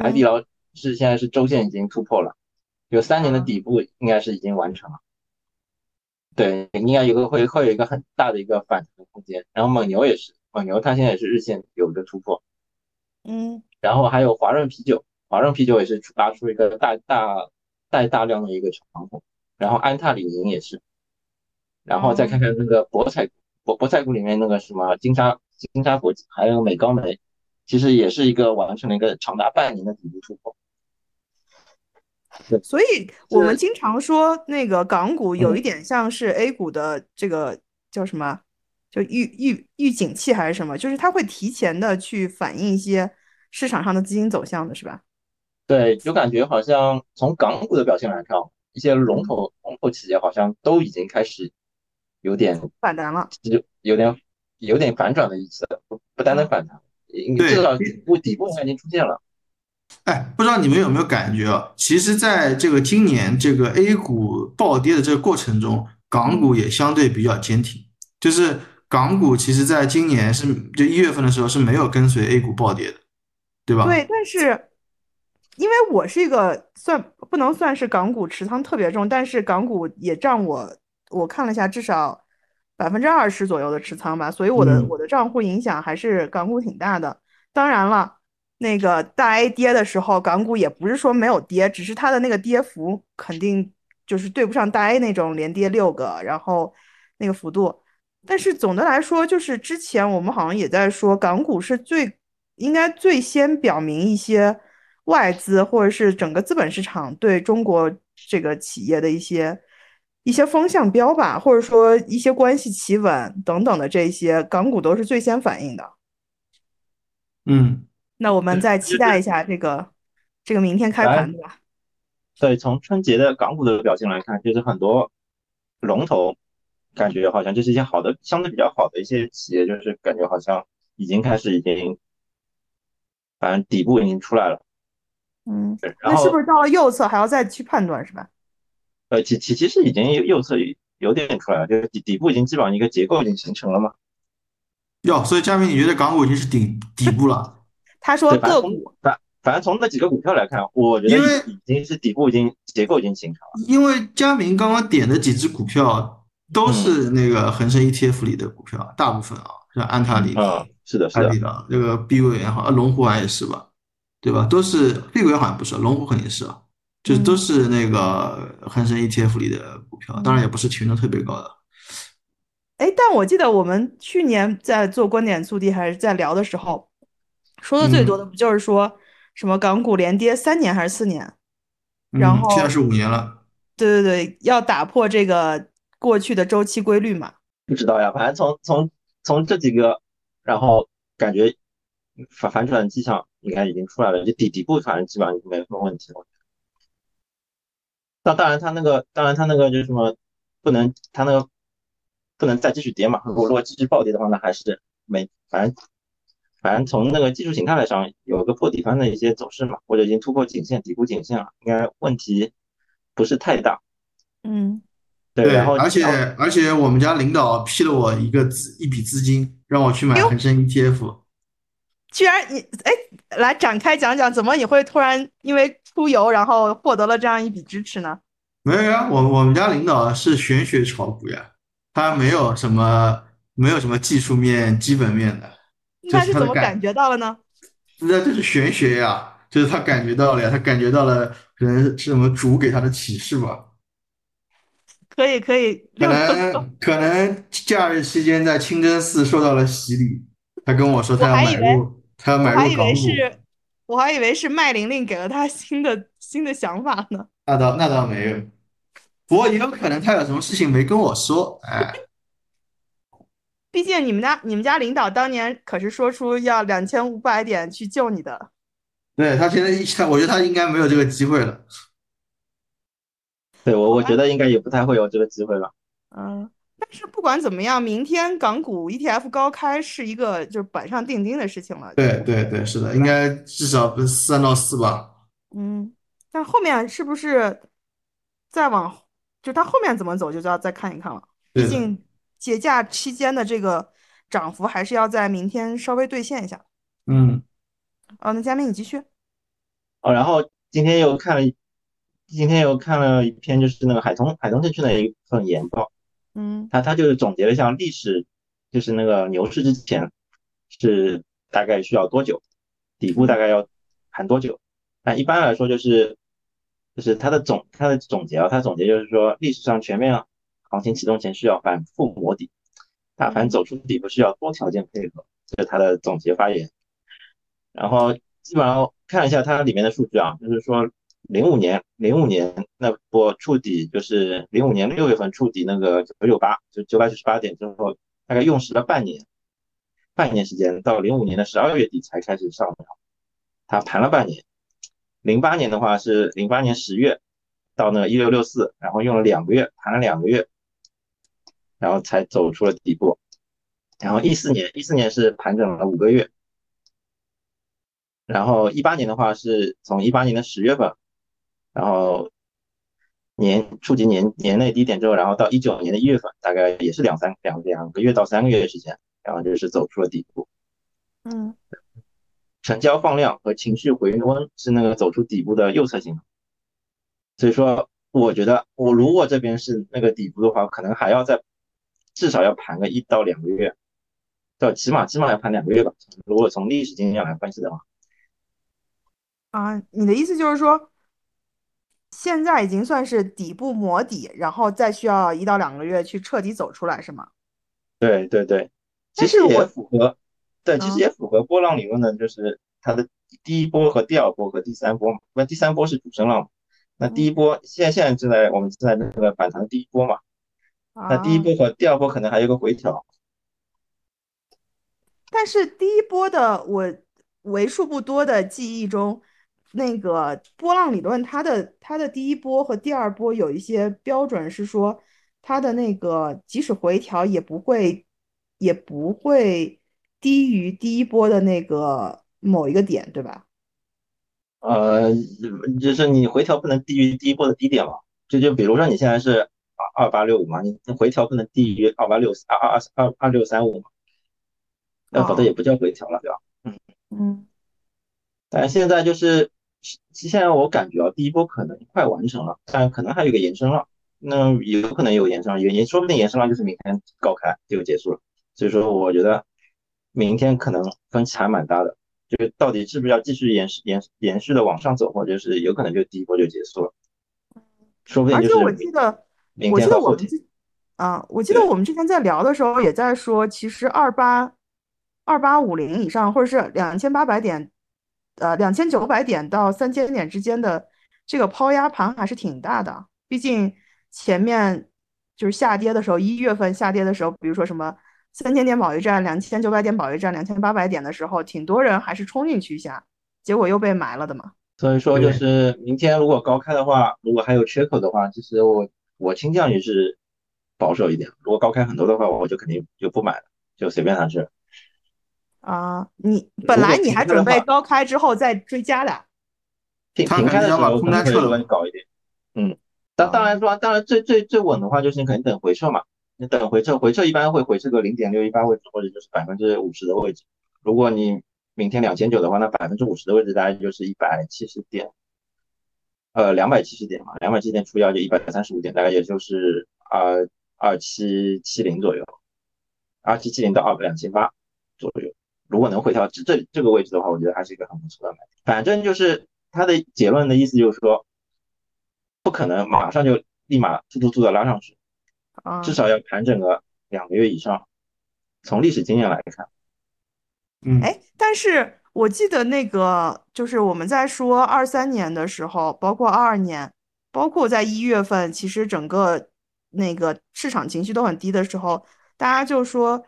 海底捞是现在是周线已经突破了，有三年的底部应该是已经完成了。对，应该有个会会有一个很大的一个反弹空间。然后蒙牛也是，蒙牛它现在也是日线有一个突破。嗯。然后还有华润啤酒，华润啤酒也是拉出一个大大带大量的一个长红，然后安踏李宁也是，然后再看看那个博彩博博彩股里面那个什么金沙金沙国际，还有美高梅，其实也是一个完成了一个长达半年的底部突破。对，所以我们经常说那个港股有一点像是 A 股的这个叫什么，就预预预警器还是什么，就是它会提前的去反映一些。市场上的资金走向的是吧？对，就感觉好像从港股的表现来看，一些龙头龙头企业好像都已经开始有点反弹了，就有点有点反转的意思，不不单单反弹，至少底部底部应该已经出现了。哎，不知道你们有没有感觉啊？其实，在这个今年这个 A 股暴跌的这个过程中，港股也相对比较坚挺。就是港股其实在今年是就一月份的时候是没有跟随 A 股暴跌的。对吧？对，但是因为我是一个算不能算是港股持仓特别重，但是港股也占我我看了一下，至少百分之二十左右的持仓吧，所以我的我的账户影响还是港股挺大的。当然了，那个大 A 跌的时候，港股也不是说没有跌，只是它的那个跌幅肯定就是对不上大 A 那种连跌六个，然后那个幅度。但是总的来说，就是之前我们好像也在说，港股是最。应该最先表明一些外资或者是整个资本市场对中国这个企业的一些一些风向标吧，或者说一些关系企稳等等的这些港股都是最先反应的。嗯，那我们再期待一下这个这个明天开盘，对吧？对，从春节的港股的表现来看，就是很多龙头感觉好像就是一些好的相对比较好的一些企业，就是感觉好像已经开始已经。反正底部已经出来了，嗯，那是不是到了右侧还要再去判断是吧？呃，其其其实已经右侧有点出来了，就是底底部已经基本上一个结构已经形成了嘛。哟，所以佳明，你觉得港股已经是底底部了？<laughs> 他说个股，反反正从那几个股票来看，我觉得已经是底部已经结构已经形成了。因为佳明刚刚点的几只股票都是那个恒生 ETF 里的股票，大部分啊，像安踏里。是的，是的，这个碧桂园好，啊，龙湖好像也是吧，对吧？都是碧桂园好像不是，龙湖肯定是啊，就都是那个恒生 ETF 里的股票，当然也不是权重特别高的。哎，但我记得我们去年在做观点速递还是在聊的时候，说的最多的不就是说什么港股连跌三年还是四年？然后现在是五年了。对对对，要打破这个过去的周期规律嘛？不知道呀，反正从从从这几个。然后感觉反反转迹象应该已经出来了，就底底部反正基本上没什么问题了。那当然，它那个当然它那个就是什么不能它那个不能再继续跌嘛。如果如果继续暴跌的话，那还是没反正反正从那个技术形态来上有个破底翻的一些走势嘛，或者已经突破颈线底部颈线了，应该问题不是太大。嗯。对，然后而且而且我们家领导批了我一个资一笔资金，让我去买恒生 ETF。居然你哎，来展开讲讲，怎么你会突然因为出游，然后获得了这样一笔支持呢？没有呀，我我们家领导是玄学炒股呀，他没有什么没有什么技术面、基本面的。他是怎么感觉到了呢？那这是玄学呀，就是他感觉到了呀，他感觉到了，可能是什么主给他的启示吧。可以可以，可能可能假日期间在清真寺受到了洗礼，他跟我说他要买入，他要买入港股。我还以为是麦玲玲给了他新的新的想法呢。那倒那倒没有，不过也有可能他有什么事情没跟我说。哎，<laughs> 毕竟你们家你们家领导当年可是说出要两千五百点去救你的。对他现在他我觉得他应该没有这个机会了。对我，我觉得应该也不太会有这个机会了。嗯，但是不管怎么样，明天港股 ETF 高开是一个就是板上钉钉的事情了。对对对，是的，应该至少三到四吧。嗯，但后面是不是再往，就它后面怎么走，就要再看一看了。毕竟节假期间的这个涨幅还是要在明天稍微兑现一下。嗯，哦，那佳明你继续。哦，然后今天又看了，今天又看了一篇，就是那个海通海通证券的一份研报。嗯，他他就是总结了一下历史，就是那个牛市之前是大概需要多久，底部大概要盘多久。那一般来说就是，就是他的总他的总结啊，他总结就是说历史上全面行情启动前需要反复磨底，大盘走出底部需要多条件配合，这是他的总结发言。然后基本上看一下它里面的数据啊，就是说零五年零五年那波触底，就是零五年六月份触底那个九九八，就九百九十八点之后，大概用时了半年，半年时间到零五年的十二月底才开始上涨，它盘了半年。零八年的话是零八年十月到那个一六六四，然后用了两个月，盘了两个月，然后才走出了底部。然后一四年一四年是盘整了五个月。然后一八年的话是从一八年的十月份，然后年触及年年内低点之后，然后到一九年的一月份，大概也是两三两两个月到三个月的时间，然后就是走出了底部。嗯，成交放量和情绪回温是那个走出底部的右侧信号。所以说，我觉得我如果这边是那个底部的话，可能还要再至少要盘个一到两个月，到起码起码要盘两个月吧。如果从历史经验来分析的话。啊，你的意思就是说，现在已经算是底部磨底，然后再需要一到两个月去彻底走出来，是吗？对对对，其实也符合，对，其实也符合波浪理论的，就是它的第一波和第二波和第三波嘛。那第三波是主升浪，那第一波现在现在正在我们正在那个反弹第一波嘛。那第一波和第二波可能还有个回调。但是第一波的我为数不多的记忆中。那个波浪理论，它的它的第一波和第二波有一些标准，是说它的那个即使回调也不会也不会低于第一波的那个某一个点，对吧？呃，就是你回调不能低于第一波的低点嘛？就就比如说你现在是二二八六五嘛，你回调不能低于二八六二二二二二六三五嘛？那否则也不叫回调了，对吧？嗯嗯。但现在就是。现在我感觉啊，第一波可能快完成了，但可能还有一个延伸浪，那有可能有延伸浪，也说不定延伸浪就是明天高开就结束了。所以说，我觉得明天可能分歧还蛮大的，就是到底是不是要继续延延延续的往上走，或者是有可能就第一波就结束了。说不定就是。而且我记得，我记得我们啊，我记得我们之前在聊的时候也在说，其实二八二八五零以上，或者是两千八百点。呃，两千九百点到三千点之间的这个抛压盘还是挺大的，毕竟前面就是下跌的时候，一月份下跌的时候，比如说什么三千点保卫战、两千九百点保卫战、两千八百点的时候，挺多人还是冲进去一下，结果又被埋了的嘛。所以说，就是明天如果高开的话，如果还有缺口的话，其实我我倾向于是保守一点。如果高开很多的话，我就肯定就不买了，就随便它去。啊，你本来你还准备高开之后再追加的，平平开的时候可能会搞一点，嗯，当当然说，当然最最最稳的话就是你肯定等回撤嘛，你等回撤，回撤一般会回撤个零点六一八位置或者就是百分之五十的位置。如果你明天两千九的话，那百分之五十的位置大概就是一百七十点，呃，两百七十点嘛，两百七十点除以二就一百三十五点，大概也就是二二七七零左右，二七七零到二两千八左右。如果能回调至这这个位置的话，我觉得还是一个很不错的买点。反正就是他的结论的意思就是说，不可能马上就立马突突突的拉上去，至少要盘整个两个月以上。从历史经验来看，嗯，哎，但是我记得那个就是我们在说二三年的时候，包括二二年，包括在一月份，其实整个那个市场情绪都很低的时候，大家就说。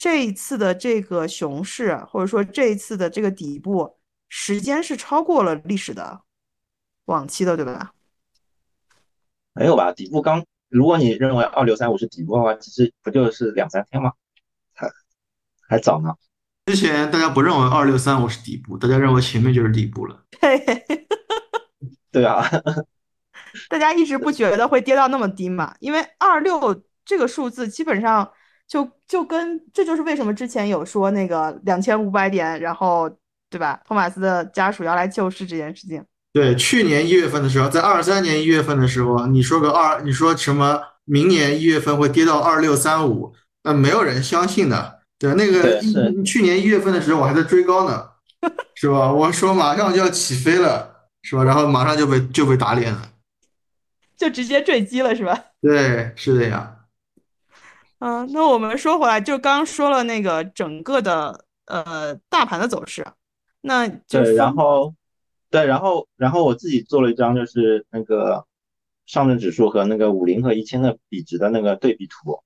这一次的这个熊市，或者说这一次的这个底部时间是超过了历史的往期的，对吧？没有吧？底部刚如果你认为二六三五是底部的话，其实不就是两三天吗？还还早呢。之前大家不认为二六三五是底部，大家认为前面就是底部了。对，<laughs> 对啊，<laughs> 大家一直不觉得会跌到那么低嘛？因为二六这个数字基本上就就跟这就是为什么之前有说那个两千五百点，然后对吧？托马斯的家属要来救市这件事情。对，去年一月份的时候，在二三年一月份的时候，你说个二，你说什么明年一月份会跌到二六三五，那没有人相信的。对，那个一去年一月份的时候，我还在追高呢，是吧？我说马上就要起飞了，是吧？然后马上就被就被打脸了，就直接坠机了，是吧？对，是的呀。嗯，那我们说回来，就刚说了那个整个的呃大盘的走势，那就然后。对，然后然后我自己做了一张，就是那个上证指数和那个五零和一千的比值的那个对比图，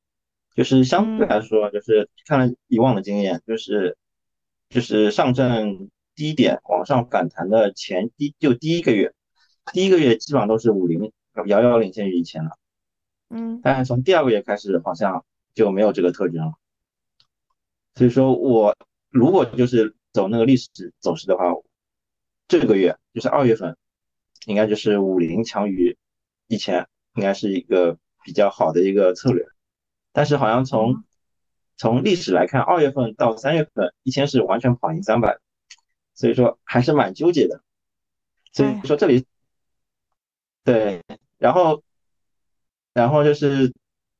就是相对来说，就是看了以往的经验，就是就是上证低点往上反弹的前第就第一个月，第一个月基本上都是五零遥遥领先于一千了，嗯，但是从第二个月开始好像就没有这个特征了，所以说我如果就是走那个历史走势的话。这个月就是二月份，应该就是五零强于一千，应该是一个比较好的一个策略。但是好像从从历史来看，二月份到三月份，一千是完全跑赢三百，所以说还是蛮纠结的。所以说这里，对，然后然后就是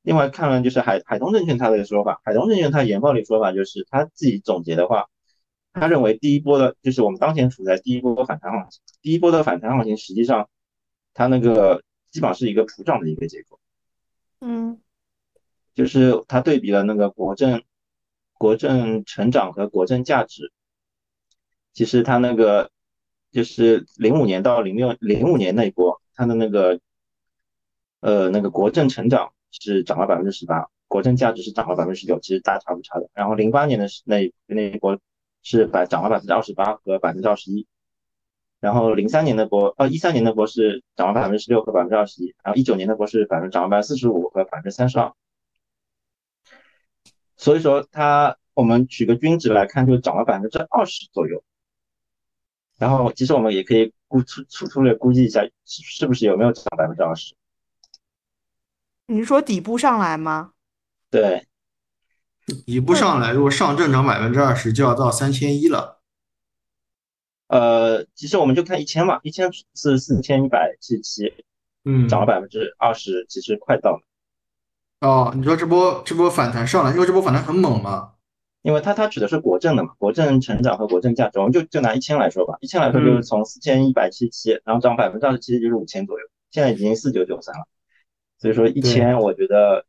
另外看了就是海海通证券他的说法，海通证券他研报里说法就是他自己总结的话。他认为第一波的，就是我们当前处在第一波反弹行情。第一波的反弹行情，实际上它那个基本上是一个普涨的一个结构。嗯，就是他对比了那个国证、国证成长和国证价值。其实它那个就是零五年到零六零五年那一波，它的那个呃那个国证成长是涨了百分之十八，国证价值是涨了百分之十九，其实大差不差的。然后零八年的那那一波。是百涨了百分之二十八和百分之二十一，然后零三年的波，呃一三年的波是涨了百分之十六和百分之二十一，然后一九年的波是百分涨了百分之四十五和百分之三十二。所以说它我们取个均值来看，就涨了百分之二十左右。然后其实我们也可以估粗粗粗略估计一下，是是不是有没有涨百分之二十？你是说底部上来吗？对。底部上来，如果上证涨百分之二十，就要到三千一了。呃，其实我们就看一千嘛，一千是四千一百七十七，嗯，涨了百分之二十，其实快到了。哦，你说这波这波反弹上来，因为这波反弹很猛嘛。因为它它指的是国证的嘛，国证成长和国证价值，我们就就拿一千来说吧，一千来说就是从四千一百七十七，然后涨百分之二十，其实就是五千左右，现在已经四九九三了。所以说一千，我觉得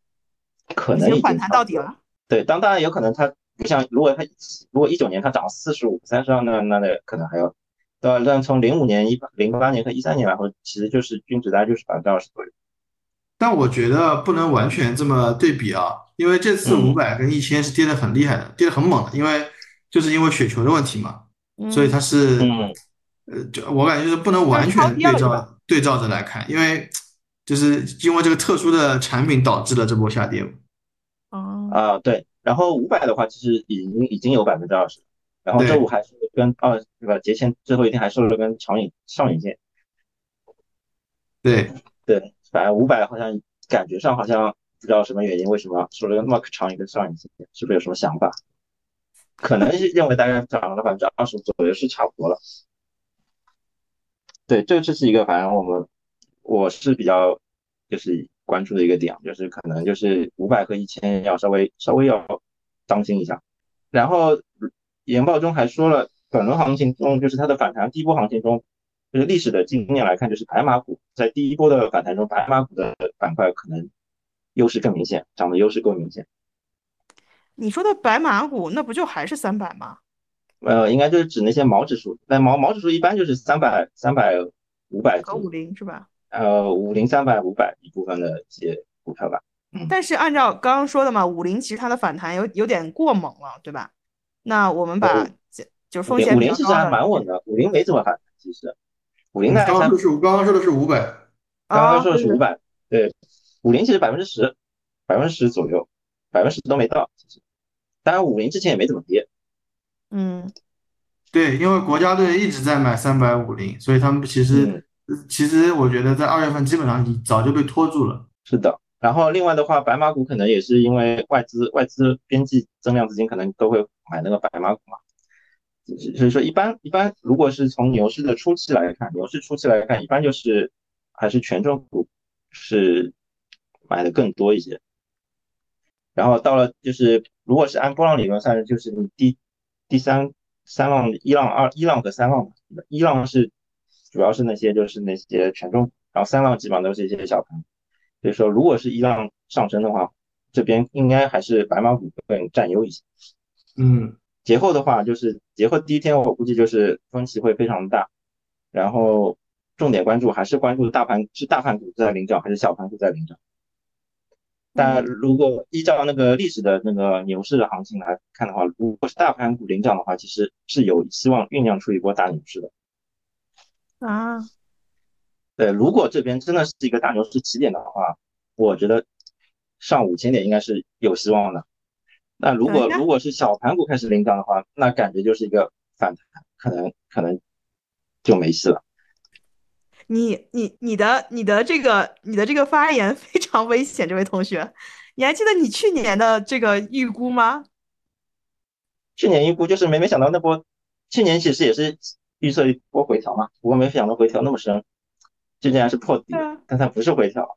可能已经反弹到底了。对，当当然有可能它不像，如果它如果一九年它涨四十五、三十二，那那那可能还要，对吧？但从零五年、一八、零八年和一三年来说，其实就是均值大概就是百分之二十左右。但我觉得不能完全这么对比啊，因为这次五百跟一千是跌得很厉害的，跌得很猛的，因为就是因为雪球的问题嘛，所以它是，呃，就我感觉就是不能完全对照对照着来看，因为就是因为这个特殊的产品导致了这波下跌。啊，对，然后五百的话，其实已经已经有百分之二十，然后周五还是跟二对吧？节前最后一天还收了根长影上影线。对对，反正五百好像感觉上好像不知道什么原因，为什么收了个那么长一根上影线，是不是有什么想法？可能是认为大概涨了百分之二十左右是差不多了。对，这这是一个，反正我们我是比较就是。关注的一个点就是可能就是五百和一千要稍微稍微要当心一下，然后研报中还说了，本轮行情中就是它的反弹第一波行情中，就是历史的经验来看，就是白马股在第一波的反弹中，白马股的板块可能优势更明显，涨的优势更明显。你说的白马股那不就还是三百吗？呃，应该就是指那些毛指数，那毛毛指数一般就是三百、三百、五百和五零是吧？呃，五零、三百、五百一部分的一些股票吧。但是按照刚刚说的嘛，五零其实它的反弹有有点过猛了，对吧？那我们把就风险五零其实还蛮稳的，五零没怎么反弹，其实五零刚刚说是我刚刚说的是五百，刚刚说的是五百，对，五零其实百分之十，百分之十左右，百分之十都没到。其实，当然五零之前也没怎么跌。嗯，对，因为国家队一直在买三百五零，所以他们其实其实我觉得在二月份基本上已早就被拖住了。是的。然后另外的话，白马股可能也是因为外资外资边际增量资金可能都会买那个白马股嘛。所以说，一般一般，如果是从牛市的初期来看，牛市初期来看，一般就是还是权重股是买的更多一些。然后到了就是，如果是按波浪理论算，就是你第第三三浪一浪二一浪和三浪嘛，一浪是主要是那些就是那些权重，然后三浪基本上都是一些小盘。所以说，如果是一浪上升的话，这边应该还是白马股更占优一些。嗯。节后的话，就是节后第一天，我估计就是分歧会非常大，然后重点关注还是关注大盘是大盘股在领涨还是小盘股在领涨。但如果依照那个历史的那个牛市的行情来看的话，如果是大盘股领涨的话，其实是有希望酝酿出一波大牛市的。啊，对，如果这边真的是一个大牛市起点的话，我觉得上五千点应该是有希望的。那如果如果是小盘股开始领涨的话，那感觉就是一个反弹，可能可能就没戏了。你你你的你的这个你的这个发言非常危险，这位同学，你还记得你去年的这个预估吗？去年预估就是没没想到那波，去年其实也是预测一波回调嘛，不过没想到回调那么深，就竟然是破底，但它不是回调，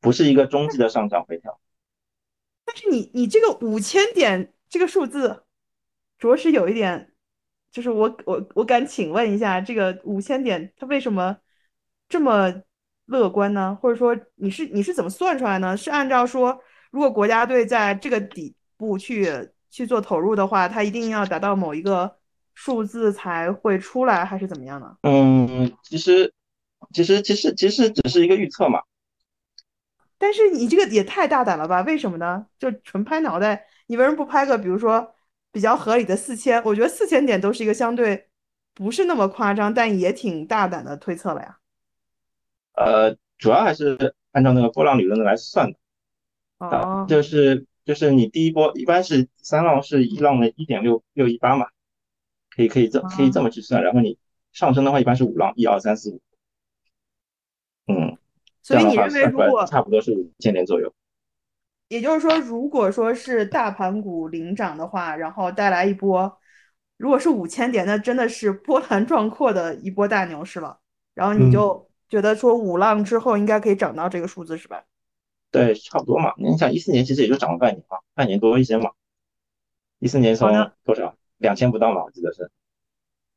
不是一个中级的上涨回调。但是你你这个五千点这个数字，着实有一点，就是我我我敢请问一下，这个五千点它为什么这么乐观呢？或者说你是你是怎么算出来呢？是按照说，如果国家队在这个底部去去做投入的话，它一定要达到某一个数字才会出来，还是怎么样呢？嗯，其实其实其实其实只是一个预测嘛。但是你这个也太大胆了吧？为什么呢？就纯拍脑袋，你为什么不拍个比如说比较合理的四千？我觉得四千点都是一个相对不是那么夸张，但也挺大胆的推测了呀。呃，主要还是按照那个波浪理论的来算的。哦。就是就是你第一波一般是三浪是一浪的一点六六一八嘛，可以可以这可以这么去算，然后你上升的话一般是五浪一二三四五。嗯。所以你认为，如果差不多是五千点左右，也就是说，如果说是大盘股领涨的话，然后带来一波，如果是五千点，那真的是波澜壮阔的一波大牛市了。然后你就觉得说五浪之后应该可以涨到这个数字，是吧？对，差不多嘛。你想一四年其实也就涨了半年嘛，半年多一些嘛。一四年从多少两千不到嘛，我记得是。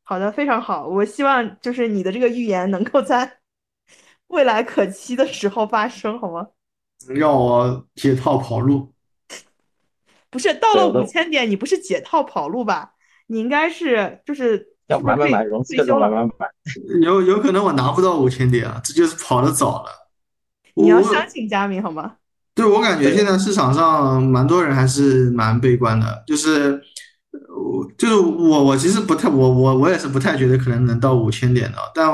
好的，非常好。我希望就是你的这个预言能够在。<laughs> 未来可期的时候发生，好吗？让我解套跑路？<laughs> 不是到了五千点，你不是解套跑路吧？你应该是就是要慢慢买，融资要慢慢买。有有可能我拿不到五千点啊，这就是跑的早了。<laughs> 你要相信佳明好吗？对我感觉现在市场上蛮多人还是蛮悲观的，就是。我就是我，我其实不太，我我我也是不太觉得可能能到五千点的，但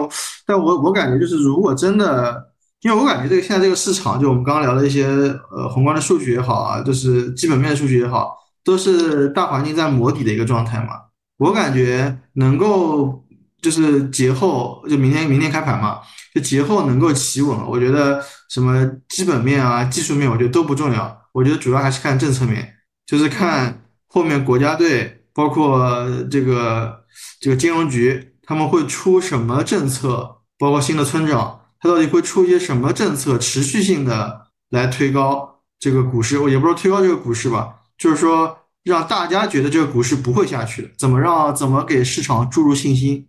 但我我感觉就是如果真的，因为我感觉这个现在这个市场，就我们刚刚聊的一些呃宏观的数据也好啊，就是基本面数据也好，都是大环境在磨底的一个状态嘛。我感觉能够就是节后就明天明天开盘嘛，就节后能够企稳，我觉得什么基本面啊、技术面，我觉得都不重要，我觉得主要还是看政策面，就是看。后面国家队包括这个这个金融局，他们会出什么政策？包括新的村长，他到底会出一些什么政策，持续性的来推高这个股市？我也不知道推高这个股市吧，就是说让大家觉得这个股市不会下去怎么让怎么给市场注入信心？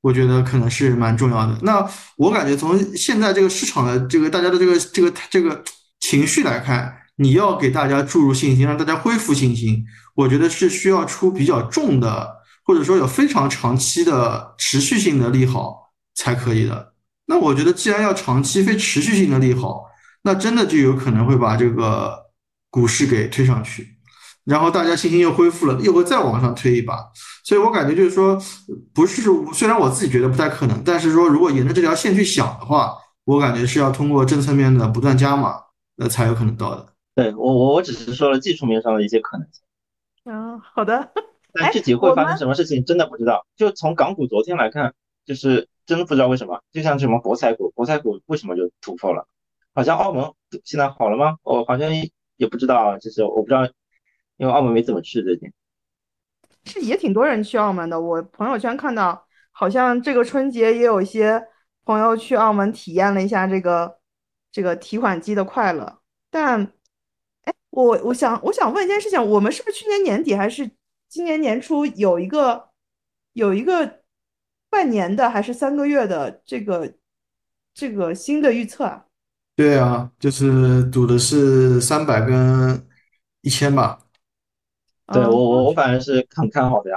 我觉得可能是蛮重要的。那我感觉从现在这个市场的这个大家的这个这个这个情绪来看。你要给大家注入信心，让大家恢复信心，我觉得是需要出比较重的，或者说有非常长期的持续性的利好才可以的。那我觉得，既然要长期非持续性的利好，那真的就有可能会把这个股市给推上去，然后大家信心又恢复了，又会再往上推一把。所以我感觉就是说，不是虽然我自己觉得不太可能，但是说如果沿着这条线去想的话，我感觉是要通过政策面的不断加码。呃才有可能到的。对我我我只是说了技术面上的一些可能性。嗯，好的。<laughs> 但具体会发生什么事情，真的不知道。就从港股昨天来看，就是真的不知道为什么。就像什么博彩股，博彩股为什么就突破了？好像澳门现在好了吗？我好像也不知道，就是我不知道，因为澳门没怎么去最近。是也挺多人去澳门的，我朋友圈看到，好像这个春节也有一些朋友去澳门体验了一下这个这个提款机的快乐。但，哎，我我想我想问一件事情，我们是不是去年年底还是今年年初有一个有一个半年的还是三个月的这个这个新的预测啊？对啊，就是赌的是三百跟一千吧。对我我我反正是很看好的呀。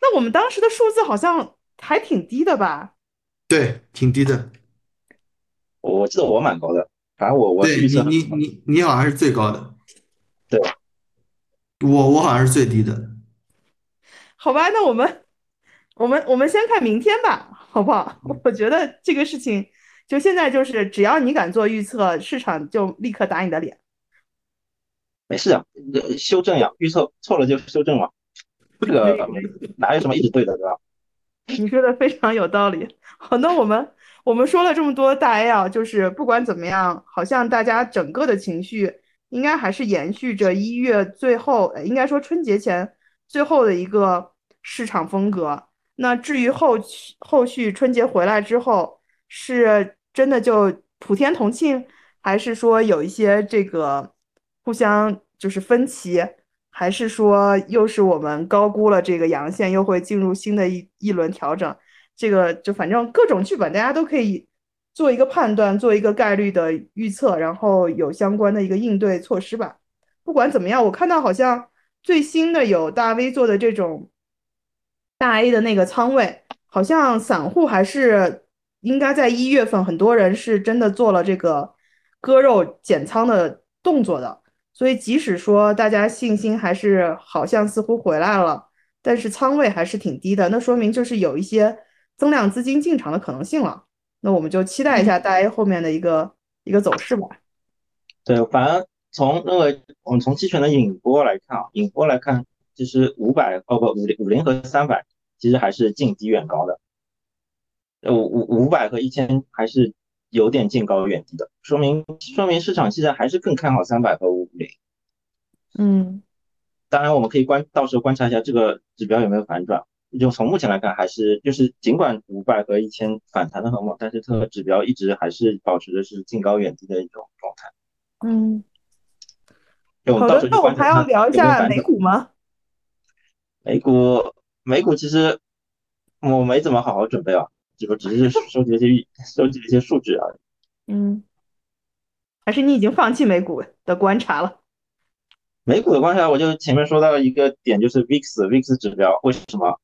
那我们当时的数字好像还挺低的吧？对，挺低的。我我记得我蛮高的，反正我我对你你你你好像是最高的。对，我我好像是最低的。好吧，那我们我们我们先看明天吧，好不好？我觉得这个事情就现在就是，只要你敢做预测，市场就立刻打你的脸。没事啊，修正呀，预测错了就修正嘛，这个 <laughs> 哪有什么一直对的，对吧？你说的非常有道理。好，那我们我们说了这么多大 A 啊，就是不管怎么样，好像大家整个的情绪应该还是延续着一月最后，应该说春节前最后的一个市场风格。那至于后后续春节回来之后，是真的就普天同庆，还是说有一些这个？互相就是分歧，还是说又是我们高估了这个阳线，又会进入新的一一轮调整？这个就反正各种剧本，大家都可以做一个判断，做一个概率的预测，然后有相关的一个应对措施吧。不管怎么样，我看到好像最新的有大 V 做的这种大 A 的那个仓位，好像散户还是应该在一月份，很多人是真的做了这个割肉减仓的动作的。所以，即使说大家信心还是好像似乎回来了，但是仓位还是挺低的，那说明就是有一些增量资金进场的可能性了。那我们就期待一下大 A 后面的一个一个走势吧。对，反正从那个我们从期权的引波来看啊，引波来看，其实五百哦不五零五零和三百其实还是近低远高的，五五五百和一千还是。有点近高远低的，说明说明市场现在还是更看好三百和五零。嗯，当然我们可以观到时候观察一下这个指标有没有反转。就从目前来看，还是就是尽管五百和一千反弹的很猛，但是这个指标一直还是保持的是近高远低的一种状态。嗯，好的，那我们还要聊一下美股吗？美股美股其实我没怎么好好准备啊。这个只是收集一些 <laughs> 收集一些数据而已。嗯，还是你已经放弃美股的观察了？美股的观察，我就前面说到一个点，就是 VIX，VIX 指标为什么？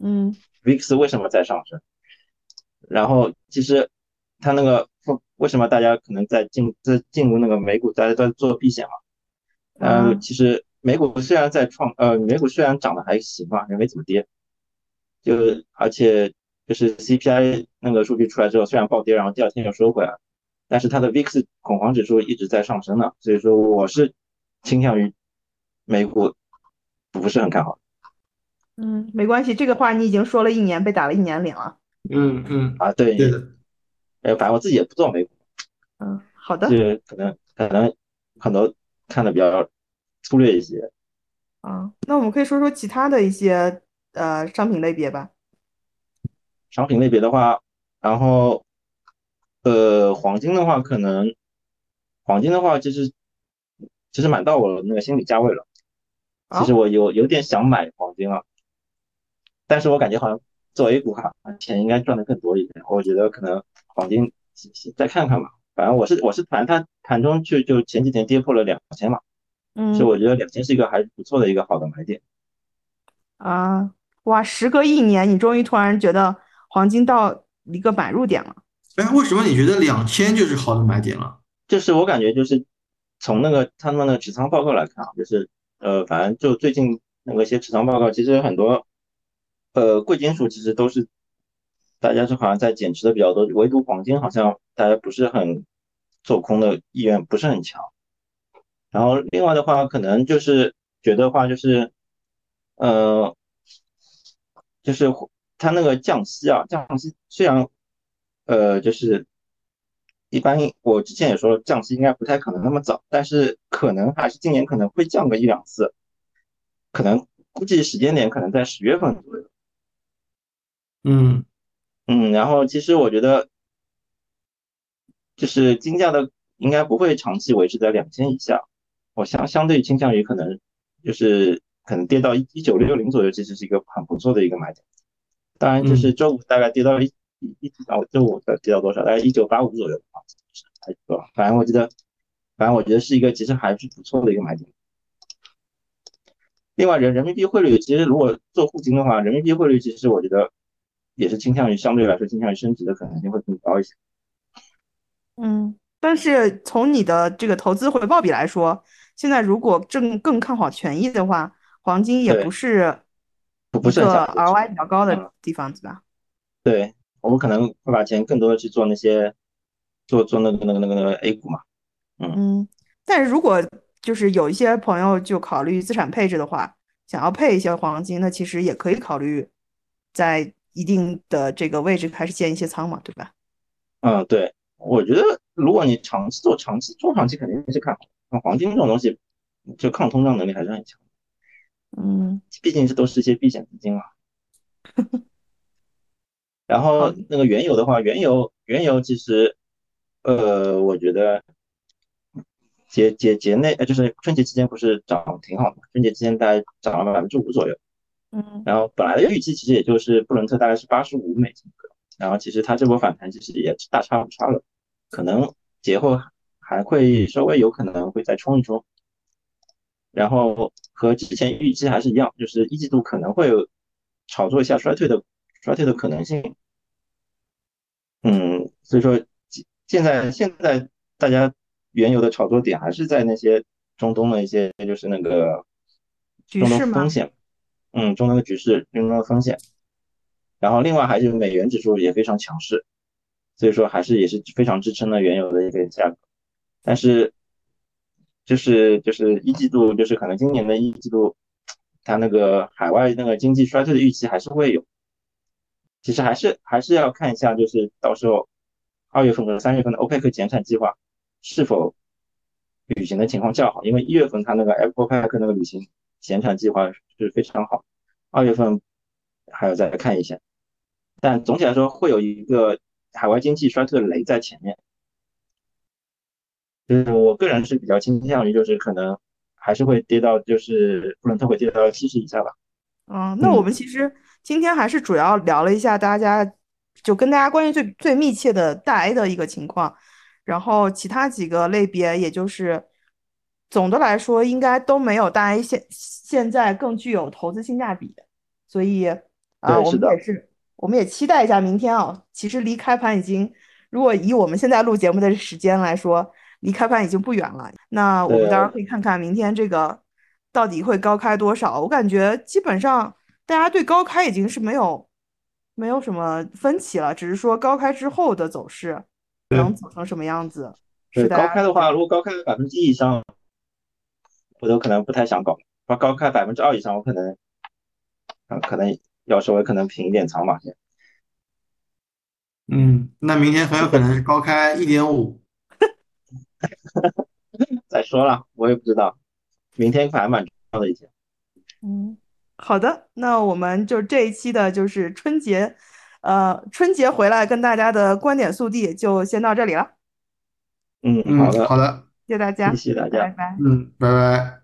嗯，VIX 为什么在上升？然后其实它那个为什么大家可能在进在进入那个美股，大家都在做避险嘛？嗯，其实美股虽然在创呃，美股虽然涨得还行吧，也没怎么跌，就而且。就是 CPI 那个数据出来之后，虽然暴跌，然后第二天又收回来，但是它的 VIX 恐慌指数一直在上升呢，所以说我是倾向于美股不是很看好。嗯，没关系，这个话你已经说了一年，被打了一年脸了。嗯嗯啊，对，对的。哎，反正我自己也不做美股。嗯，好的。是可能可能很多看的比较粗略一些。啊，那我们可以说说其他的一些呃商品类别吧。商品类别的话，然后，呃，黄金的话，可能，黄金的话，其实，其实买到我那个心理价位了。其实我有有点想买黄金了，但是我感觉好像做 A 股哈，钱应该赚的更多一点。我觉得可能黄金再看看吧。反正我是我是盘它盘中就就前几天跌破了两千嘛，嗯，所以我觉得两千是一个还不错的一个好的买点。啊，哇，时隔一年，你终于突然觉得。黄金到一个买入点了，哎，为什么你觉得两千就是好的买点了？就是我感觉就是从那个他们那个持仓报告来看啊，就是呃，反正就最近那个一些持仓报告，其实很多呃贵金属其实都是大家是好像在减持的比较多，唯独黄金好像大家不是很做空的意愿不是很强。然后另外的话，可能就是觉得话就是，呃，就是它那个降息啊，降息虽然，呃，就是一般我之前也说降息应该不太可能那么早，但是可能还是今年可能会降个一两次，可能估计时间点可能在十月份左右。嗯嗯，然后其实我觉得，就是金价的应该不会长期维持在两千以下。我相相对倾向于可能就是可能跌到一一九六零左右，其实是一个很不错的一个买点。当然，就是周五大概跌到一一一啊，周五的跌到多少？大概一九八五左右啊，还多少？反正我觉得，反正我觉得是一个其实还是不错的一个买点。另外，人人民币汇率其实如果做沪金的话，人民币汇率其实我觉得也是倾向于相对来说倾向于升值的可能性会更高一些。嗯，但是从你的这个投资回报比来说。现在如果正更看好权益的话，黄金也不是一个 ROI 比较高的地方，对吧？对，我们可能会把钱更多的去做那些做做那个那个那个那个 A 股嘛。嗯，但是如果就是有一些朋友就考虑资产配置的话，想要配一些黄金，那其实也可以考虑在一定的这个位置开始建一些仓嘛，对吧？嗯，对，我觉得如果你长期做，长期中长期肯定是看好。那黄金这种东西，就抗通胀能力还是很强。嗯，毕竟这都是一些避险资金嘛。然后那个原油的话，原油原油其实，呃，我觉得节节节内，呃，就是春节期间不是涨挺好的，春节期间大概涨了百分之五左右。嗯。然后本来的预期其实也就是布伦特大概是八十五美金，然后其实它这波反弹其实也大差不差了，可能节后。还会稍微有可能会再冲一冲，然后和之前预期还是一样，就是一季度可能会有炒作一下衰退的衰退的可能性。嗯，所以说现在现在大家原油的炒作点还是在那些中东的一些就是那个中东风险，嗯，中东的局势，中东的风险。然后另外还是美元指数也非常强势，所以说还是也是非常支撑了原油的一个价格。但是，就是就是一季度，就是可能今年的一季度，它那个海外那个经济衰退的预期还是会有。其实还是还是要看一下，就是到时候二月份和三月份的欧佩克减产计划是否履行的情况较好。因为一月份它那个欧佩克那个履行减产计划是非常好，二月份还要再看一下。但总体来说，会有一个海外经济衰退的雷在前面。就是我个人是比较倾向于，就是可能还是会跌到，就是布伦特会跌到七十以下吧。嗯，那我们其实今天还是主要聊了一下大家，就跟大家关系最最密切的大 A 的一个情况，然后其他几个类别，也就是总的来说应该都没有大 A 现现在更具有投资性价比。所以啊，我们也是，我们也期待一下明天啊。其实离开盘已经，如果以我们现在录节目的时间来说。离开盘已经不远了，那我们当然可以看看明天这个到底会高开多少。我感觉基本上大家对高开已经是没有没有什么分歧了，只是说高开之后的走势能走成什么样子。对高开的话，如果高开百分之一以上，我都可能不太想搞；，把高开百分之二以上，我可能啊可能要稍微可能平一点仓吧。嗯，那明天很有可能是高开一点五。<laughs> 再说了，我也不知道，明天还蛮重要的一天。嗯，好的，那我们就这一期的就是春节，呃，春节回来跟大家的观点速递就先到这里了。嗯，好的，好的，谢谢大家，谢谢大家，拜拜。嗯，拜拜。